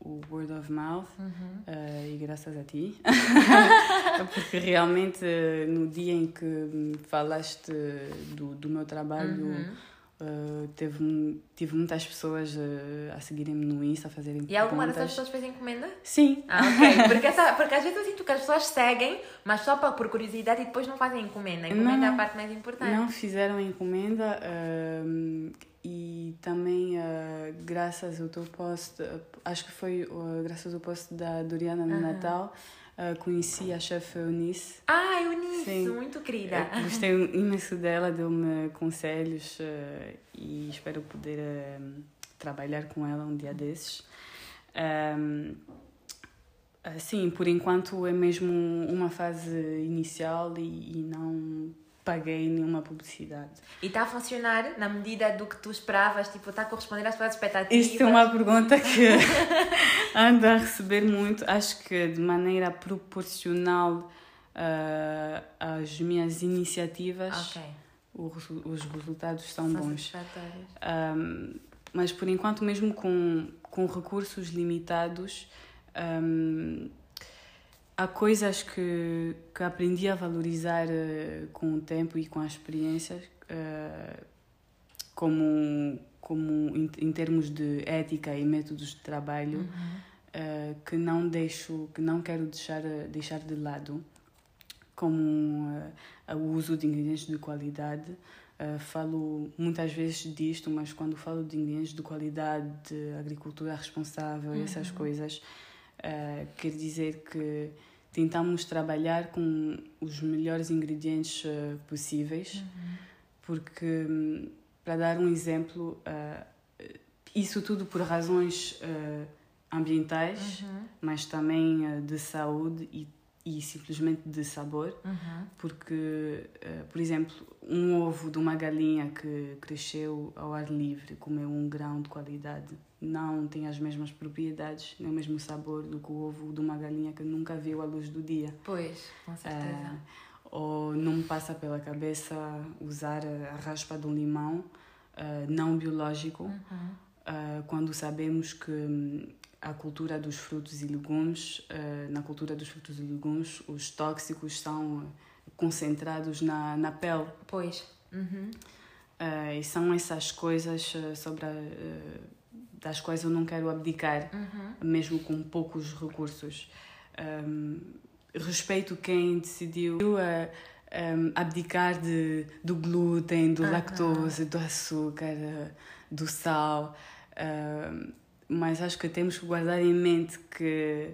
o word of mouth uhum. uh, e graças a ti *laughs* porque realmente no dia em que falaste do, do meu trabalho uhum. Uh, teve, tive muitas pessoas uh, a seguirem-me no Insta, a fazerem E alguma dessas pessoas fez encomenda? Sim. Ah, ok. *laughs* Porque, essa, porque às vezes eu sinto que as pessoas seguem, mas só para, por curiosidade e depois não fazem encomenda. Encomenda não, é a parte mais importante. Não fizeram encomenda uh, e também graças ao teu post, acho que foi graças ao post da Doriana no. Natal, Uh, conheci a chefe Eunice. Ah, Eunice, Sim. muito querida. Eu gostei imenso dela, deu-me conselhos uh, e espero poder uh, trabalhar com ela um dia desses. Um, sim, por enquanto é mesmo uma fase inicial e, e não paguei nenhuma publicidade. E está a funcionar na medida do que tu esperavas? Tipo, está a corresponder às tuas expectativas? Isto é uma pergunta que *laughs* ando a receber muito. Acho que de maneira proporcional uh, às minhas iniciativas, okay. os, os resultados São bons. Um, mas por enquanto, mesmo com, com recursos limitados, um, há coisas que, que aprendi a valorizar uh, com o tempo e com as experiências, uh, como, como em, em, termos de ética e métodos de trabalho, uhum. uh, que não deixo, que não quero deixar, deixar de lado, como o uso de ingredientes de qualidade. falo muitas vezes disto, mas quando falo de ingredientes de qualidade, de agricultura responsável e uhum. essas coisas, quer dizer que tentamos trabalhar com os melhores ingredientes uh, possíveis, uhum. porque, hum, para dar um exemplo, uh, isso tudo por razões uh, ambientais, uhum. mas também de saúde e, e simplesmente de sabor, uhum. porque, por exemplo, um ovo de uma galinha que cresceu ao ar livre, comeu um grão de qualidade não tem as mesmas propriedades, nem o mesmo sabor do que o ovo de uma galinha que nunca viu a luz do dia. Pois, com certeza. Uh, ou não me passa pela cabeça usar a raspa de um limão uh, não biológico, uhum. uh, quando sabemos que a cultura dos frutos e legumes, na cultura dos frutos e legumes, os tóxicos são concentrados na, na pele. Pois. Uhum. e são essas coisas sobre a das quais eu não quero abdicar, uhum. mesmo com poucos recursos. Um, respeito quem decidiu um, abdicar de, do glúten, do lactose, do açúcar, do sal, uh, mas acho que temos que guardar em mente que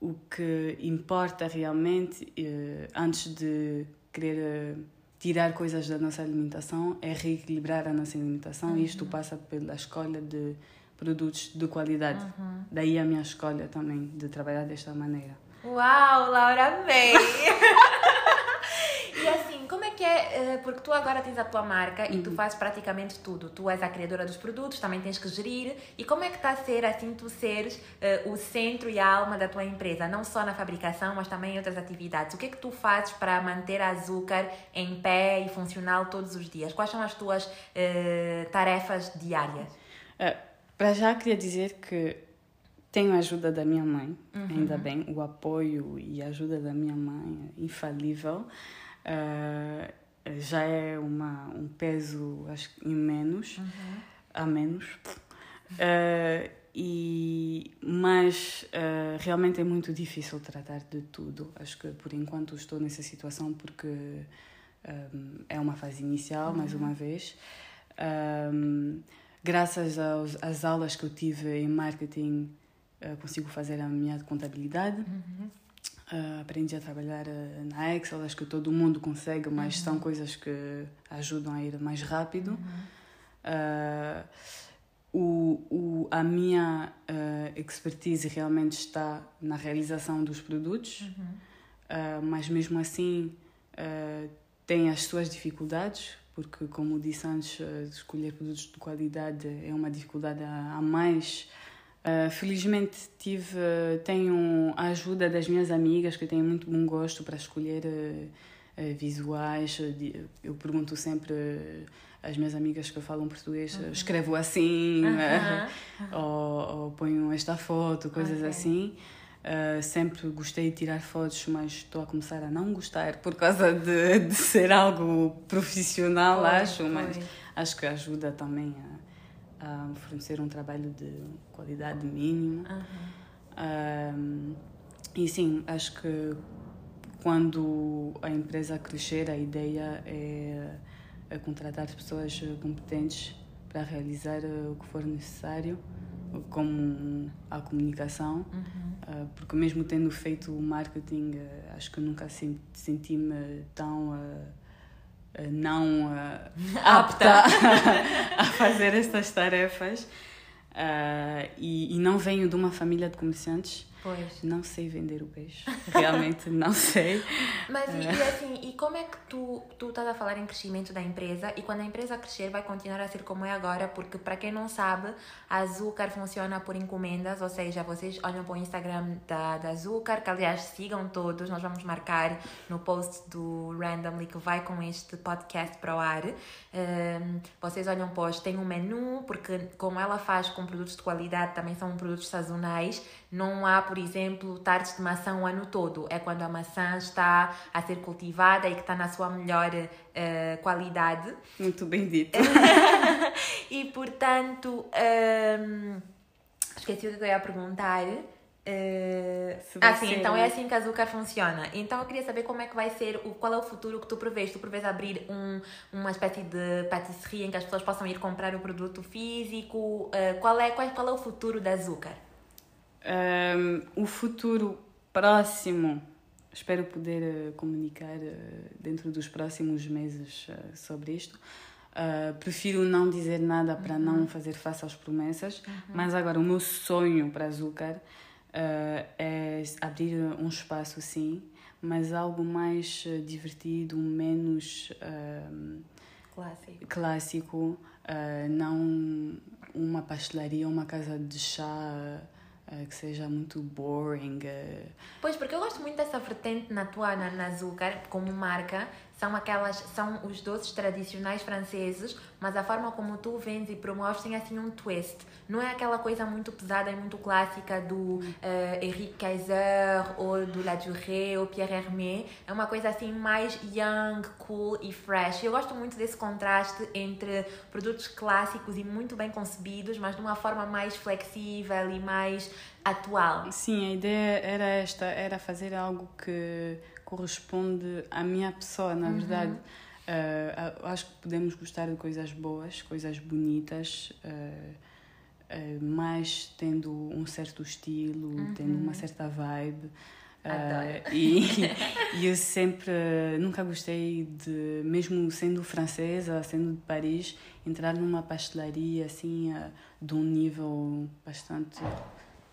o que importa realmente, uh, antes de querer tirar coisas da nossa alimentação, é reequilibrar a nossa alimentação, uhum. e isto passa pela escolha de produtos de qualidade. Uhum. Daí a minha escolha também de trabalhar desta maneira. Uau, Laura, amei! *laughs* e assim, como é que é? Eh, porque tu agora tens a tua marca e tu uhum. fazes praticamente tudo. Tu és a criadora dos produtos, também tens que gerir. E como é que está a ser assim tu seres uh, o centro e a alma da tua empresa? Não só na fabricação, mas também em outras atividades. O que é que tu fazes para manter a Açúcar em pé e funcional todos os dias? Quais são as tuas uh, tarefas diárias? Uh para já queria dizer que tenho a ajuda da minha mãe, uhum. ainda bem, o apoio e a ajuda da minha mãe é infalível. Uh, já é uma, um peso, acho que em menos, uhum. a menos. Uh, e, mas uh, realmente é muito difícil tratar de tudo. Acho que por enquanto estou nessa situação porque um, é uma fase inicial, uhum. mais uma vez. Um, graças aos, às aulas que eu tive em marketing, uh, consigo fazer a minha contabilidade. Uhum. Uh, aprendi a trabalhar uh, na Excel, acho que todo mundo consegue, mas uhum. são coisas que ajudam a ir mais rápido. Uhum. o, o, a minha expertise realmente está na realização dos produtos, uhum. mas mesmo assim tem as suas dificuldades, porque, como disse antes, escolher produtos de qualidade é uma dificuldade a mais. Uh, felizmente tive, tenho a ajuda das minhas amigas que têm muito bom gosto para escolher uh, visuais. Eu pergunto sempre às minhas amigas que falam português, uhum. escrevo assim, uhum. ou, ou ponho esta foto, coisas okay. assim. Sempre gostei de tirar fotos, mas estou a começar a não gostar por causa de, de ser algo profissional, foi, acho. Foi. Mas acho que ajuda também a, a fornecer um trabalho de qualidade mínima. Um, e sim, acho que quando a empresa crescer, a ideia é, é contratar pessoas competentes para realizar o que for necessário, como a comunicação, uhum. porque mesmo tendo feito o marketing, acho que nunca senti-me tão não *laughs* apta *laughs* a fazer estas tarefas. e, e não venho de uma família de comerciantes. Pois. Não sei vender o peixe. Realmente não sei. Mas e, e, assim, e como é que tu, tu estás a falar em crescimento da empresa e quando a empresa crescer vai continuar a ser como é agora? Porque para quem não sabe, a Azúcar funciona por encomendas, ou seja, vocês olham para o Instagram da, da Azúcar, que aliás sigam todos, nós vamos marcar no post do Randomly que vai com este podcast para o ar. Um, vocês olham para tem um menu, porque como ela faz com produtos de qualidade, também são produtos sazonais, não há, por exemplo, tartes de maçã o ano todo. É quando a maçã está a ser cultivada e que está na sua melhor uh, qualidade. Muito bem dito. *laughs* e, portanto, um, esqueci o que eu ia perguntar. Uh, ah, sim, então é assim que a Azúcar funciona. Então eu queria saber como é que vai ser, o, qual é o futuro que tu prevês? Tu prevês abrir um, uma espécie de patisserie em que as pessoas possam ir comprar o produto físico? Uh, qual, é, qual, qual é o futuro da Azúcar? Um, o futuro próximo, espero poder uh, comunicar uh, dentro dos próximos meses uh, sobre isto. prefiro não dizer nada para uhum. não fazer face às promessas, uhum. mas agora o meu sonho para Azúcar é abrir um espaço sim, mas algo mais divertido, menos clássico, clássico não uma pastelaria, uma casa de chá Uh, que seja muito boring. Uh... Pois, porque eu gosto muito dessa vertente na tua, na, na Azúcar, como marca, são aquelas são os doces tradicionais franceses mas a forma como tu vendes e promoves tem assim um twist. Não é aquela coisa muito pesada e muito clássica do uh, Henrique Kaiser ou do La Durée ou Pierre Hermé. É uma coisa assim mais young, cool e fresh. Eu gosto muito desse contraste entre produtos clássicos e muito bem concebidos mas de uma forma mais flexível e mais atual. Sim, a ideia era esta era fazer algo que corresponde à minha pessoa, na uhum. verdade. Uh, acho que podemos gostar de coisas boas, coisas bonitas, uh, uh, mas tendo um certo estilo, uhum. tendo uma certa vibe. e, e eu sempre nunca gostei de, mesmo sendo francesa, sendo de Paris, entrar numa pastelaria assim de um nível bastante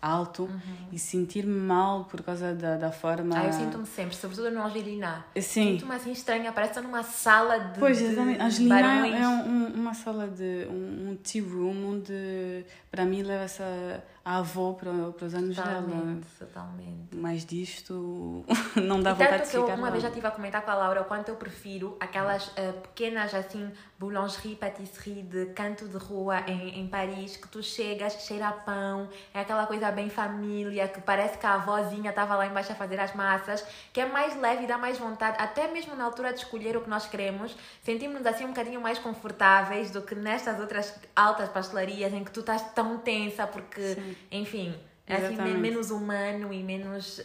alto uhum. e sentir-me mal por causa da, da forma. Ah, eu sinto-me sempre, sobretudo no Angelina. Sim. Sinto-me assim estranha, parece numa sala de. Pois, exatamente. Angelina é um, uma sala de. um, um tea room onde, para mim, leva-se a avó para, para os anos totalmente, dela. Totalmente. Mas disto *laughs* não dá e vontade de ficar. Eu uma vez já estive a comentar com a Laura o quanto eu prefiro aquelas uh, pequenas assim boulangerie, patisserie de canto de rua em, em Paris que tu chegas, cheira a pão, é aquela coisa bem família, que parece que a avózinha estava lá embaixo a fazer as massas, que é mais leve e dá mais vontade, até mesmo na altura de escolher o que nós queremos, sentimos-nos assim um bocadinho mais confortáveis do que nestas outras altas pastelarias em que tu estás tão tensa porque, Sim. Enfim. É assim, menos humano e menos. Uh...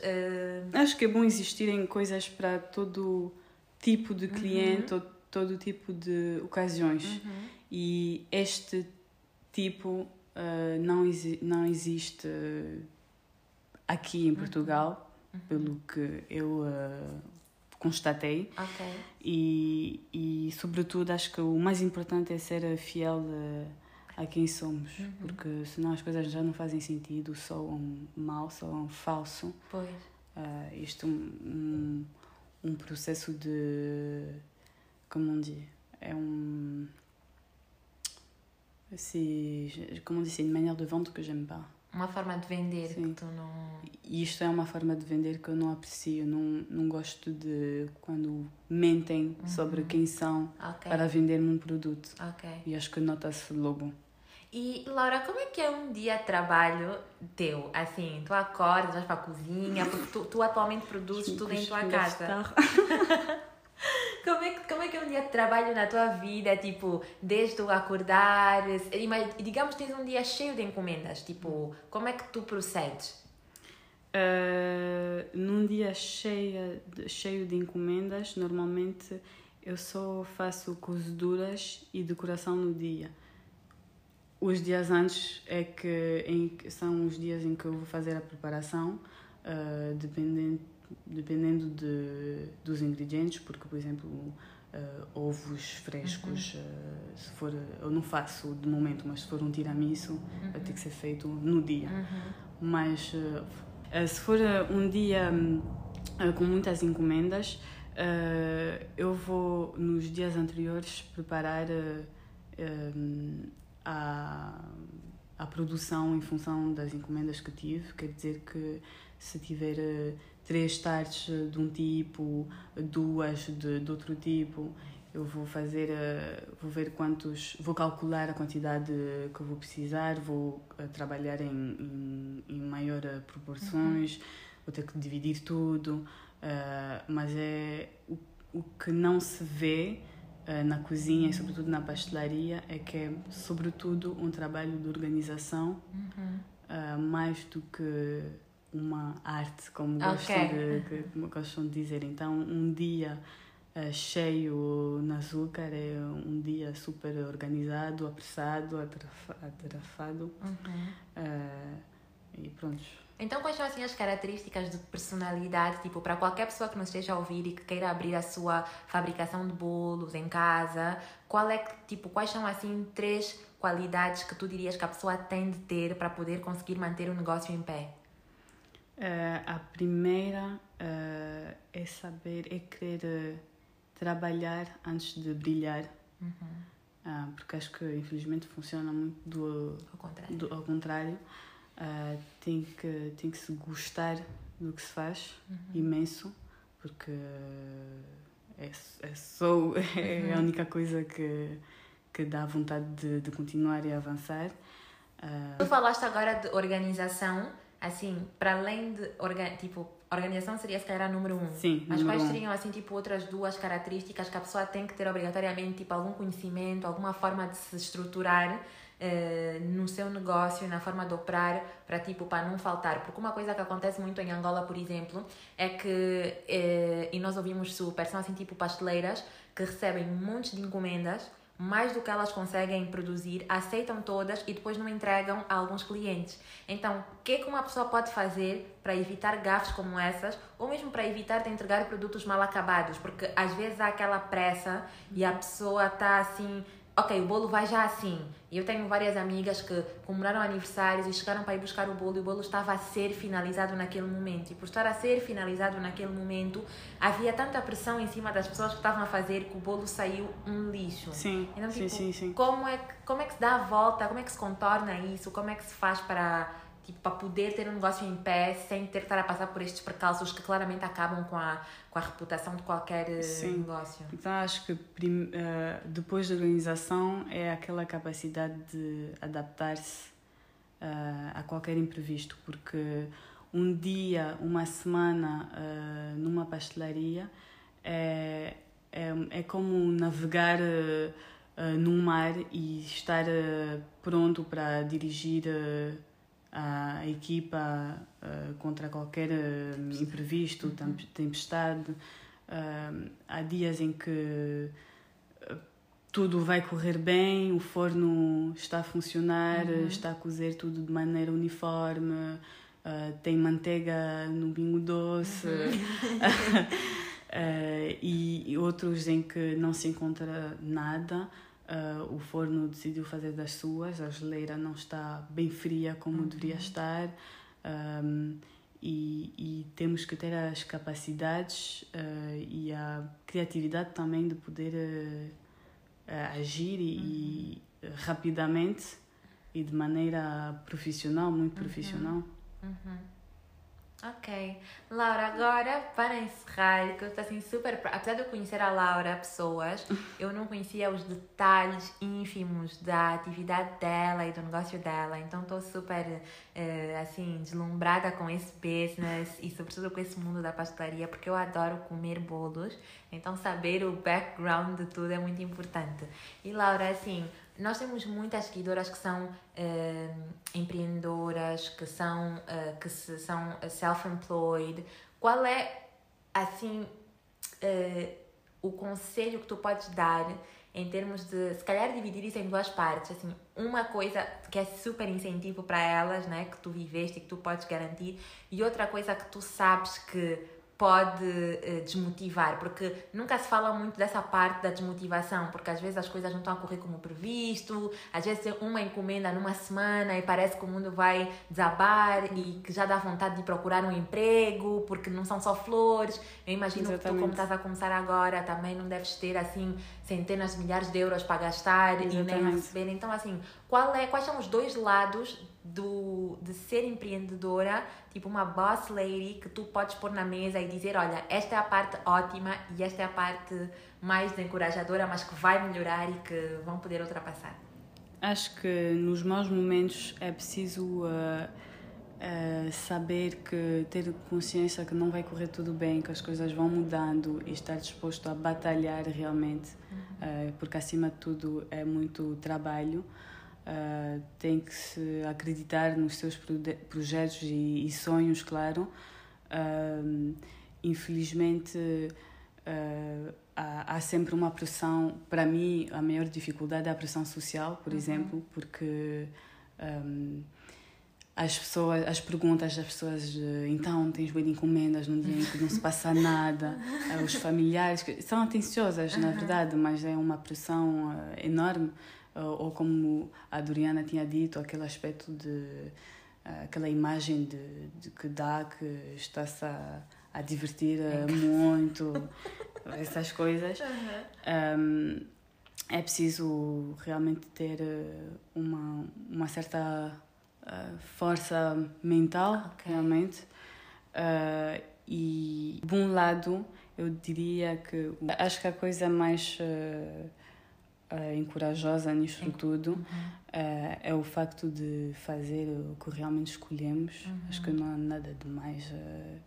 Acho que é bom existirem coisas para todo tipo de cliente, uhum. todo, todo tipo de ocasiões. Uhum. E este tipo uh, não, exi não existe aqui em Portugal, uhum. pelo que eu uh, constatei. Okay. E, e, sobretudo, acho que o mais importante é ser fiel a quem somos, uhum. porque senão as coisas já não fazem sentido, soam mal, soam falso. Pois. Uh, isto um, um, um processo de. Como on dit? É um c'est, como disse, une manière de vendre que j'aime pas. Uma forma de vender Sim. que tu não. E isto é uma forma de vender que eu não aprecio. Não, não gosto de quando mentem uhum. sobre quem são okay. para vender-me um produto. Okay. E acho que nota-se logo. E Laura, como é que é um dia de trabalho teu? Assim, tu acordas, vais para a cozinha, porque tu, tu atualmente produzes tudo em tua casa. *laughs* como, é que, como é que é um dia de trabalho na tua vida? Tipo, desde o acordar, digamos que tens um dia cheio de encomendas, tipo, como é que tu procedes? Uh, num dia cheio de, cheio de encomendas, normalmente eu só faço cozeduras e decoração no dia. Os dias antes é que, em, são os dias em que eu vou fazer a preparação, uh, dependendo, dependendo de, dos ingredientes, porque, por exemplo, uh, ovos frescos, uhum. uh, se for, eu não faço de momento, mas se for um tiramisu, uhum. vai ter que ser feito no dia. Uhum. Mas se for um dia com muitas encomendas, eu vou nos dias anteriores preparar um, a, a produção em função das encomendas que tive. Quer dizer que se tiver uh, três tartes de um tipo, duas de, de outro tipo, eu vou fazer, uh, vou ver quantos, vou calcular a quantidade que vou precisar, vou uh, trabalhar em, em, em maior proporções, uhum. vou ter que dividir tudo, mas é o, o que não se vê eh, na cozinha e sobretudo na pastelaria é que é sobretudo um trabalho de organização uhum. uh, mais do que uma arte como okay. gostam de como gostam de dizer então um dia uh, cheio no açúcar é um dia super organizado apressado atarefado uhum. uh, e pronto então, quais são assim as características de personalidade, tipo, para qualquer pessoa que nos esteja a ouvir e que queira abrir a sua fabricação de bolos em casa, qual é tipo, quais são assim três qualidades que tu dirias que a pessoa tem de ter para poder conseguir manter o negócio em pé? Uh, a primeira uh, é saber, é querer uh, trabalhar antes de brilhar. Uhum. porque acho que infelizmente funciona muito do, ao contrário. Do, ao contrário Uh, tem, que, tem que se gostar do que se faz uhum. imenso, porque é, é só *laughs* é uhum. a única coisa que, que dá vontade de, de continuar e avançar. Uh... Tu falaste agora de organização, assim, para além de orga, tipo, organização seria se calhar a número um. Sim, Mas quais um. seriam assim tipo outras duas características que a pessoa tem que ter obrigatoriamente, tipo algum conhecimento, alguma forma de se estruturar uh, no seu negócio, na forma de operar, para tipo, para não faltar. Porque uma coisa que acontece muito em Angola, por exemplo, é que, uh, e nós ouvimos super, são assim tipo pasteleiras que recebem montes de encomendas, mais do que elas conseguem produzir, aceitam todas e depois não entregam a alguns clientes. Então, o que é que uma pessoa pode fazer para evitar gafes como essas, ou mesmo para evitar de entregar produtos mal acabados? Porque às vezes há aquela pressa e a pessoa está assim ok, o bolo vai já assim. E eu tenho várias amigas que comemoraram aniversários e chegaram para ir buscar o bolo e o bolo estava a ser finalizado naquele momento. E por estar a ser finalizado naquele momento, havia tanta pressão em cima das pessoas que estavam a fazer que o bolo saiu um lixo. Sim, então, tipo, sim, sim, sim. Como é, que, como é que se dá a volta? Como é que se contorna isso? Como é que se faz para tipo, para poder ter um negócio em pé sem ter que estar a passar por estes percalços que claramente acabam com a, com a reputação de qualquer eh, Sim. negócio. Então acho que prim, uh, depois da organização é aquela capacidade de adaptar-se uh, a qualquer imprevisto, porque um dia, uma semana numa pastelaria é, é, é como navegar num mar e estar pronto para dirigir a equipa uh, contra qualquer uh, imprevisto, uhum. tempestade. Uh, há dias em que tudo vai correr bem, o forno está a funcionar, uhum. está a cozer tudo de maneira uniforme, tem manteiga no bingo doce. Uhum. *laughs* e outros em que não se encontra nada. Uh, o forno decidiu fazer das suas, a geleira não está bem fria como uhum. deveria estar um, e, e, temos que ter as capacidades uh, e a criatividade também de poder uh, agir e, uhum. rapidamente e de maneira profissional, muito uhum. profissional. Ok. Laura, agora para encerrar, que eu estou assim super. Apesar de eu conhecer a Laura, pessoas, *laughs* eu não conhecia os detalhes ínfimos da atividade dela e do negócio dela. Então estou super uh, assim, deslumbrada com esse business e sobretudo com esse mundo da pastelaria, porque eu adoro comer bolos. Então saber o background de tudo é muito importante. E Laura, assim, nós temos muitas seguidoras que são uh, empreendedoras, que são, uh, que se, são self-employed. Qual é, assim, uh, o conselho que tu podes dar em termos de, se calhar, dividir isso em duas partes? Assim, uma coisa que é super incentivo para elas, né, que tu viveste e que tu podes garantir, e outra coisa que tu sabes que pode uh, desmotivar, porque nunca se fala muito dessa parte da desmotivação, porque às vezes as coisas não estão a correr como previsto, às vezes uma encomenda numa semana e parece que o mundo vai desabar e que já dá vontade de procurar um emprego, porque não são só flores. Eu imagino Exatamente. que tu, como estás a começar agora, também não deves ter assim centenas de milhares de euros para gastar Exatamente. e nem receber. Então, assim, qual é, quais são os dois lados do, de ser empreendedora, tipo uma boss lady que tu podes pôr na mesa e dizer, olha, esta é a parte ótima e esta é a parte mais encorajadora, mas que vai melhorar e que vão poder ultrapassar? Acho que nos maus momentos é preciso uh, uh, saber que ter consciência que não vai correr tudo bem, que as coisas vão mudando e estar disposto a batalhar realmente, uhum. uh, porque acima de tudo é muito trabalho. Uh, tem que se acreditar nos seus projetos e, e sonhos, claro. Uh, infelizmente, uh, há, há, sempre uma pressão. Para mim, a maior dificuldade é a pressão social, por uhum. exemplo, porque um, as pessoas, as perguntas das pessoas, então tens de encomendas num dia em que não se passa *laughs* nada, os familiares são atenciosas, uhum. na verdade, mas é uma pressão enorme ou como a Doriana tinha dito, aquele aspecto de aquela imagem de, de que dá que está-se a, a divertir muito, essas coisas. Uhum. Um, é preciso realmente ter eh, uma, uma certa força mental, okay. realmente. Uh, e, de um lado, eu diria que acho que a coisa mais. Uh, uh, encorajosa nisto uhum. tudo uh, é o facto de fazer o que realmente escolhemos. Uhum. Acho que não há nada de mais uh,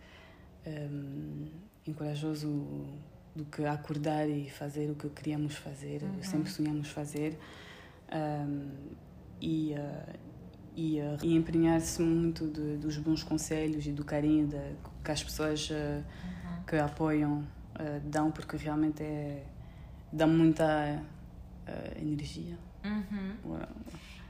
eh, um, encorajoso do que acordar e fazer o que queríamos fazer, uhum. sempre sonhamos fazer. Um, e, e, e empenhar-se muito de, dos bons conselhos e do carinho de, que as pessoas uhum. que apoiam dão, porque realmente é, dá muita uh, energia. Uhum.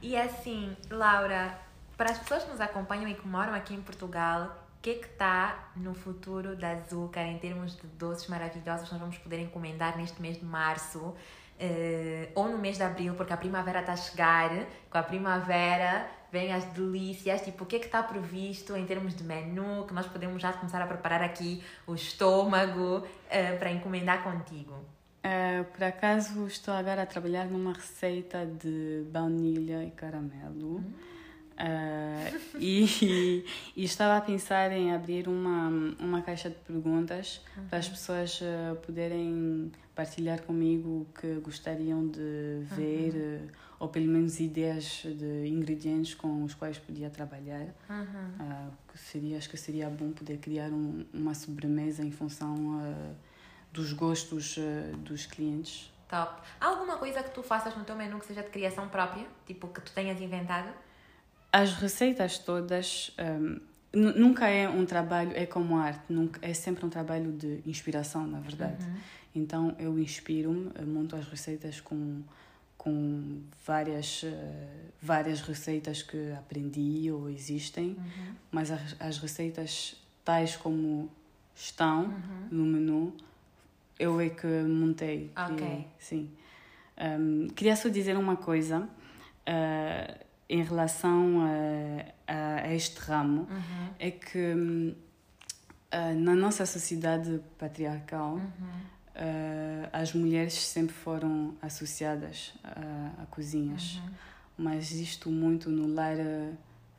E assim, Laura, para as pessoas que nos acompanham e que moram aqui em Portugal, o que é que está no futuro da Azúcar em termos de doces maravilhosos que nós vamos poder encomendar neste mês de março? Uh, ou no mês de abril, porque a primavera está a chegar, com a primavera vem as delícias, tipo, o que é que está previsto em termos de menu, que nós podemos já começar a preparar aqui o estômago uh, para encomendar contigo? Uh, por acaso estou agora a trabalhar numa receita de baunilha e caramelo. Uh, e, *laughs* e, estava a pensar em abrir uma, uma caixa de perguntas uhum. para as pessoas uh, poderem partilhar comigo o que gostariam de ver, uhum. ou pelo menos ideias de ingredientes com os quais podia trabalhar. Uhum. que seria, acho que seria bom poder criar um, uma sobremesa em função dos gostos uh, dos clientes. Top. Há alguma coisa que tu faças no teu menu que seja de criação própria? Tipo, que tu tenhas inventado? As receitas todas um, nunca é um trabalho, é como arte, nunca, é sempre um trabalho de inspiração, na verdade. Uhum. Então eu inspiro-me, monto as receitas com, com várias, uh, várias receitas que aprendi ou existem, uhum. mas as, as receitas tais como estão uhum. no menu eu é que montei. Ok. sim. Um, queria só dizer uma coisa uh, em relação a, a, este ramo. Uhum. É que uh, na nossa sociedade patriarcal, uhum. uh, as mulheres sempre foram associadas a, a cozinhas. Uhum. Mas isto muito no lar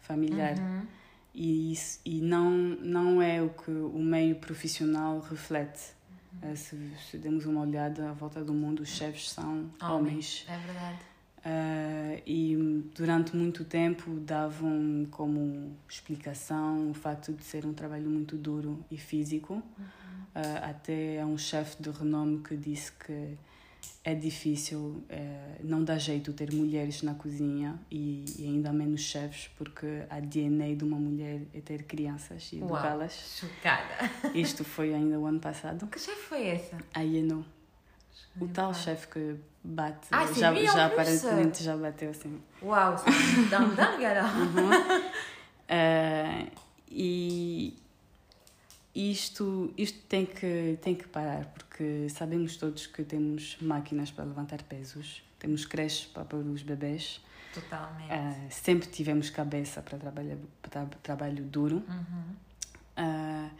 familiar. Uhum. e, isso, e não, não é o que o meio profissional reflete. Uh, se, se demos uma olhada à volta do mundo, os chefes são homens. homens. É verdade. Uh, e durante muito tempo davam como explicação o facto de ser um trabalho muito duro e físico. Uhum. Uh, até há um chefe de renome que disse que é difícil, uh, não dá jeito ter mulheres na cozinha e, e, ainda menos chefes, porque a DNA de uma mulher é ter crianças e educá-las. Chocada! *laughs* Isto foi ainda o ano passado. Que chefe foi essa? A Yeno. O tal chefe que bate. Ah, sim, já, já aparentemente já bateu assim. Uau, dá-me uhum. uh, *laughs* E isto, isto tem, que, tem que parar, porque sabemos todos que temos máquinas para levantar pesos, temos creches para pôr os bebês. Totalmente. Uh, sempre tivemos cabeça para, trabalhar, para trabalho duro. Uhum. Uh,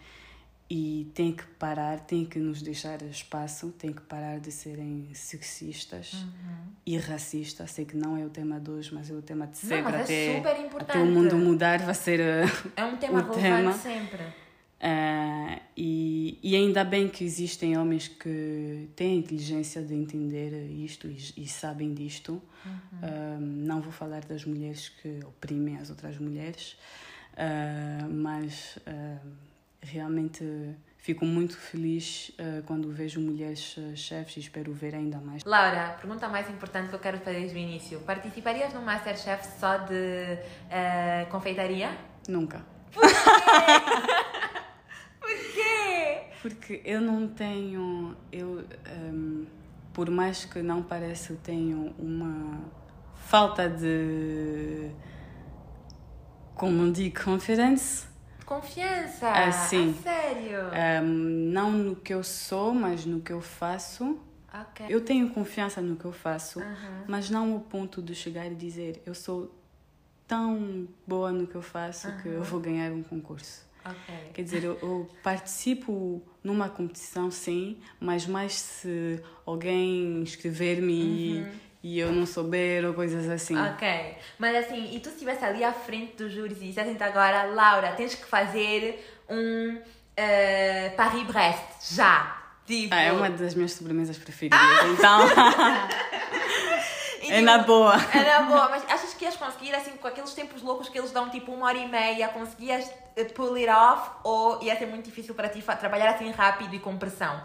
e tem que parar, tem que nos deixar espaço, tem que parar de serem sexistas uhum. e racistas. Sei que não é o tema de hoje, mas é o tema de sempre. Não, mas é até, super importante. até o mundo mudar vai ser É um *laughs* tema relevante tema. sempre. Uh, e, e ainda bem que existem homens que têm a inteligência de entender isto e, e sabem disto. Uhum. Uh, não vou falar das mulheres que oprimem as outras mulheres, mas realmente fico muito feliz uh, quando vejo mulheres uh, chefes e espero ver ainda mais. Laura, pergunta mais importante que eu quero fazer desde o início. Participarias no Masterchef só de uh, confeitaria? Nunca. Por quê? *laughs* Porque eu não tenho... Eu, um, por mais que não pareça, eu tenho uma falta de... Como digo, confidence Confiança? Ah, sim. A sério? Um, não no que eu sou, mas no que eu faço. Okay. Eu tenho confiança no que eu faço, mas não ao ponto de chegar e dizer eu sou tão boa no que eu faço que eu vou ganhar um concurso. Okay. Quer dizer, eu, eu, participo numa competição, sim, mas mais se alguém escrever-me uhum e eu não souber ou coisas assim. Ok. Mas assim, e tu estivesse ali à frente dos júris e dissessem agora, Laura, tens que fazer um uh, Paris-Brest, já. Tipo... Ah, é uma das minhas sobremesas preferidas, ah! então. *laughs* é na boa. É na boa, mas achas que ias conseguir, assim, com aqueles tempos loucos que eles dão, tipo uma hora e meia, conseguias eh, pull it off ou ia ser muito difícil para ti trabalhar assim rápido e com pressão?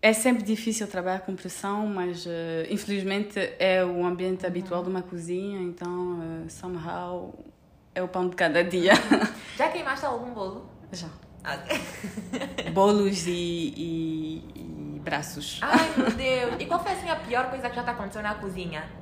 É sempre difícil trabalhar com pressão, mas uh, infelizmente é o ambiente habitual de uma cozinha, então uh, somehow é o pão de cada dia. *laughs* Já queimaste algum bolo? Já. Okay. *laughs* Bolos e, e, e, braços. Ai meu *laughs* Deus! E qual foi assim a pior coisa que já te aconteceu na cozinha?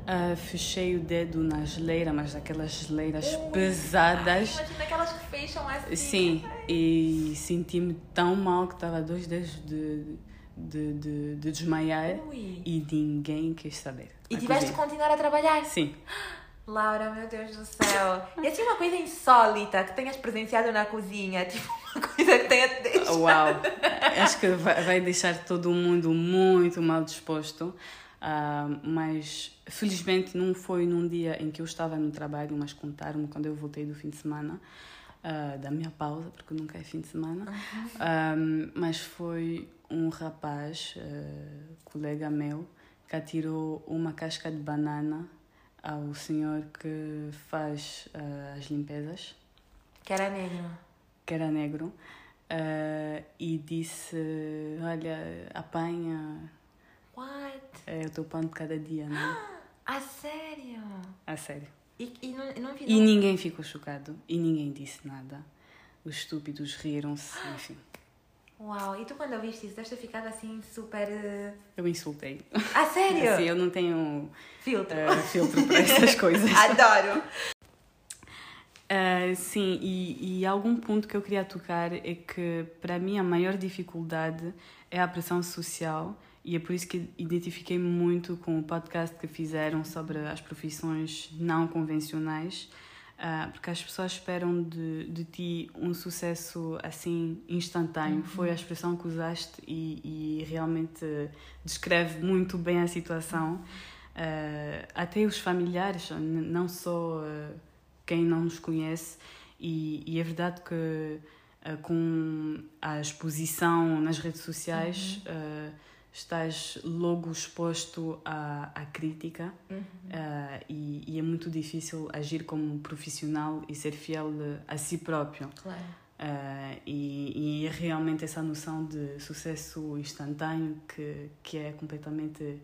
Uh, fechei o dedo na geleira, mas aquelas geleiras pesadas. Ai, imagina aquelas que fecham assim. Sim, Ai. e senti-me tão mal que estava dois dedos de, de, de, de desmaiar Ui. e ninguém quis saber. E tiveste de continuar a trabalhar? Sim. *gasps* Laura, meu Deus do céu. E assim uma coisa insólita que tenhas presenciado na cozinha, tipo *laughs* uma coisa que tenha te deixado. Uau! Acho que vai deixar todo mundo muito mal disposto. Uh, mas felizmente não foi num dia em que eu estava no trabalho, mas contaram-me quando eu voltei do fim de semana, uh, da minha pausa, porque nunca é fim de semana. Uhum. mas foi um rapaz, uh, colega meu, que atirou uma casca de banana ao senhor que faz as limpezas. Que era negro. Que era negro. e disse: Olha, apanha What? É o teu pão de cada dia, não é? *gasps* A sério? A sério. E, e, não, não e ninguém ficou chocado e ninguém disse nada. Os estúpidos riram-se, *gasps* enfim. Uau, e tu quando ouviste isso, deves ter ficado assim super. Uh... Eu insultei. A sério? *laughs* Sim, eu não tenho filtro, uh, filtro para essas *laughs* coisas. Adoro! Uh, *laughs* sim, e, e algum ponto que eu queria tocar é que para mim a maior dificuldade é a pressão social e é por isso que identifiquei muito com o podcast que fizeram sobre as profissões não convencionais, uh, porque as pessoas esperam de, de ti um sucesso assim instantâneo. Uhum. Foi a expressão que usaste e, e realmente descreve muito bem a situação. Uh, até os familiares, não só. Uh, quem não nos conhece. E, e é verdade que com a exposição nas redes sociais uhum. Uh, estás logo exposto à, à crítica uhum. uh, e, e, é muito difícil agir como profissional e ser fiel a si próprio. Claro. e, e é realmente essa noção de sucesso instantâneo que, que é completamente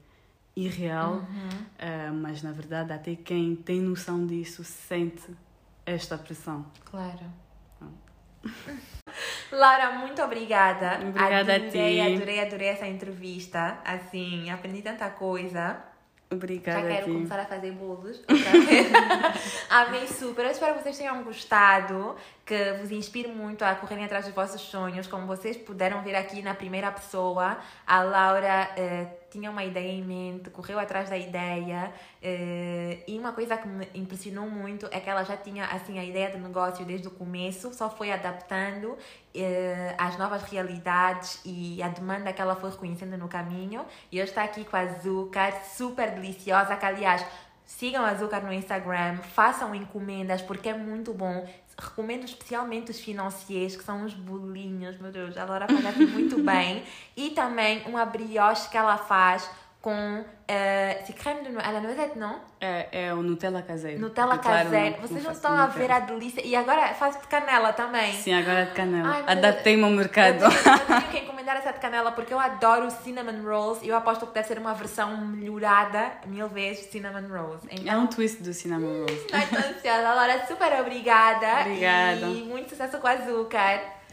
irreal, uhum. mas na verdade até quem tem noção disso sente esta pressão. Claro. *laughs* Laura, muito obrigada. Obrigada adorei, a ti. Adorei, adorei essa entrevista. Assim, aprendi tanta coisa. Obrigada. Já quero começar a fazer bolos. *laughs* Amei super. Eu espero que vocês tenham gostado, que vos inspire muito a correrem atrás dos vossos sonhos. Como vocês puderam ver aqui na primeira pessoa, a Laura. Eh, tinha uma ideia em mente, correu atrás da ideia. Uh, e uma coisa que me impressionou muito é que ela já tinha assim a ideia de negócio desde o começo, só foi adaptando uh, às novas realidades e a demanda que ela foi reconhecendo no caminho. E hoje está aqui com a açúcar super deliciosa, que aliás Sigam a Azúcar no Instagram, façam encomendas porque é muito bom. Recomendo especialmente os financeiros, que são uns bolinhos, meu Deus, a Laura faz aqui muito *laughs* bem. E também uma brioche que ela faz com c'est crème de à la noisette, não? É, é o Nutella caseiro. Nutella caseiro. Claro, Vocês não estão a ver a delícia. E agora faz de canela também. Sim, agora é de canela. Adaptei-me ao mercado. Eu tenho, eu tenho *laughs* que encomendar essa de canela porque eu adoro cinnamon rolls e eu aposto que deve ser uma versão melhorada mil vezes cinnamon rolls. Então, é um twist do cinnamon rolls. Ai, tô ansiosa. Laura, super obrigada. Obrigada. E muito sucesso com o açúcar.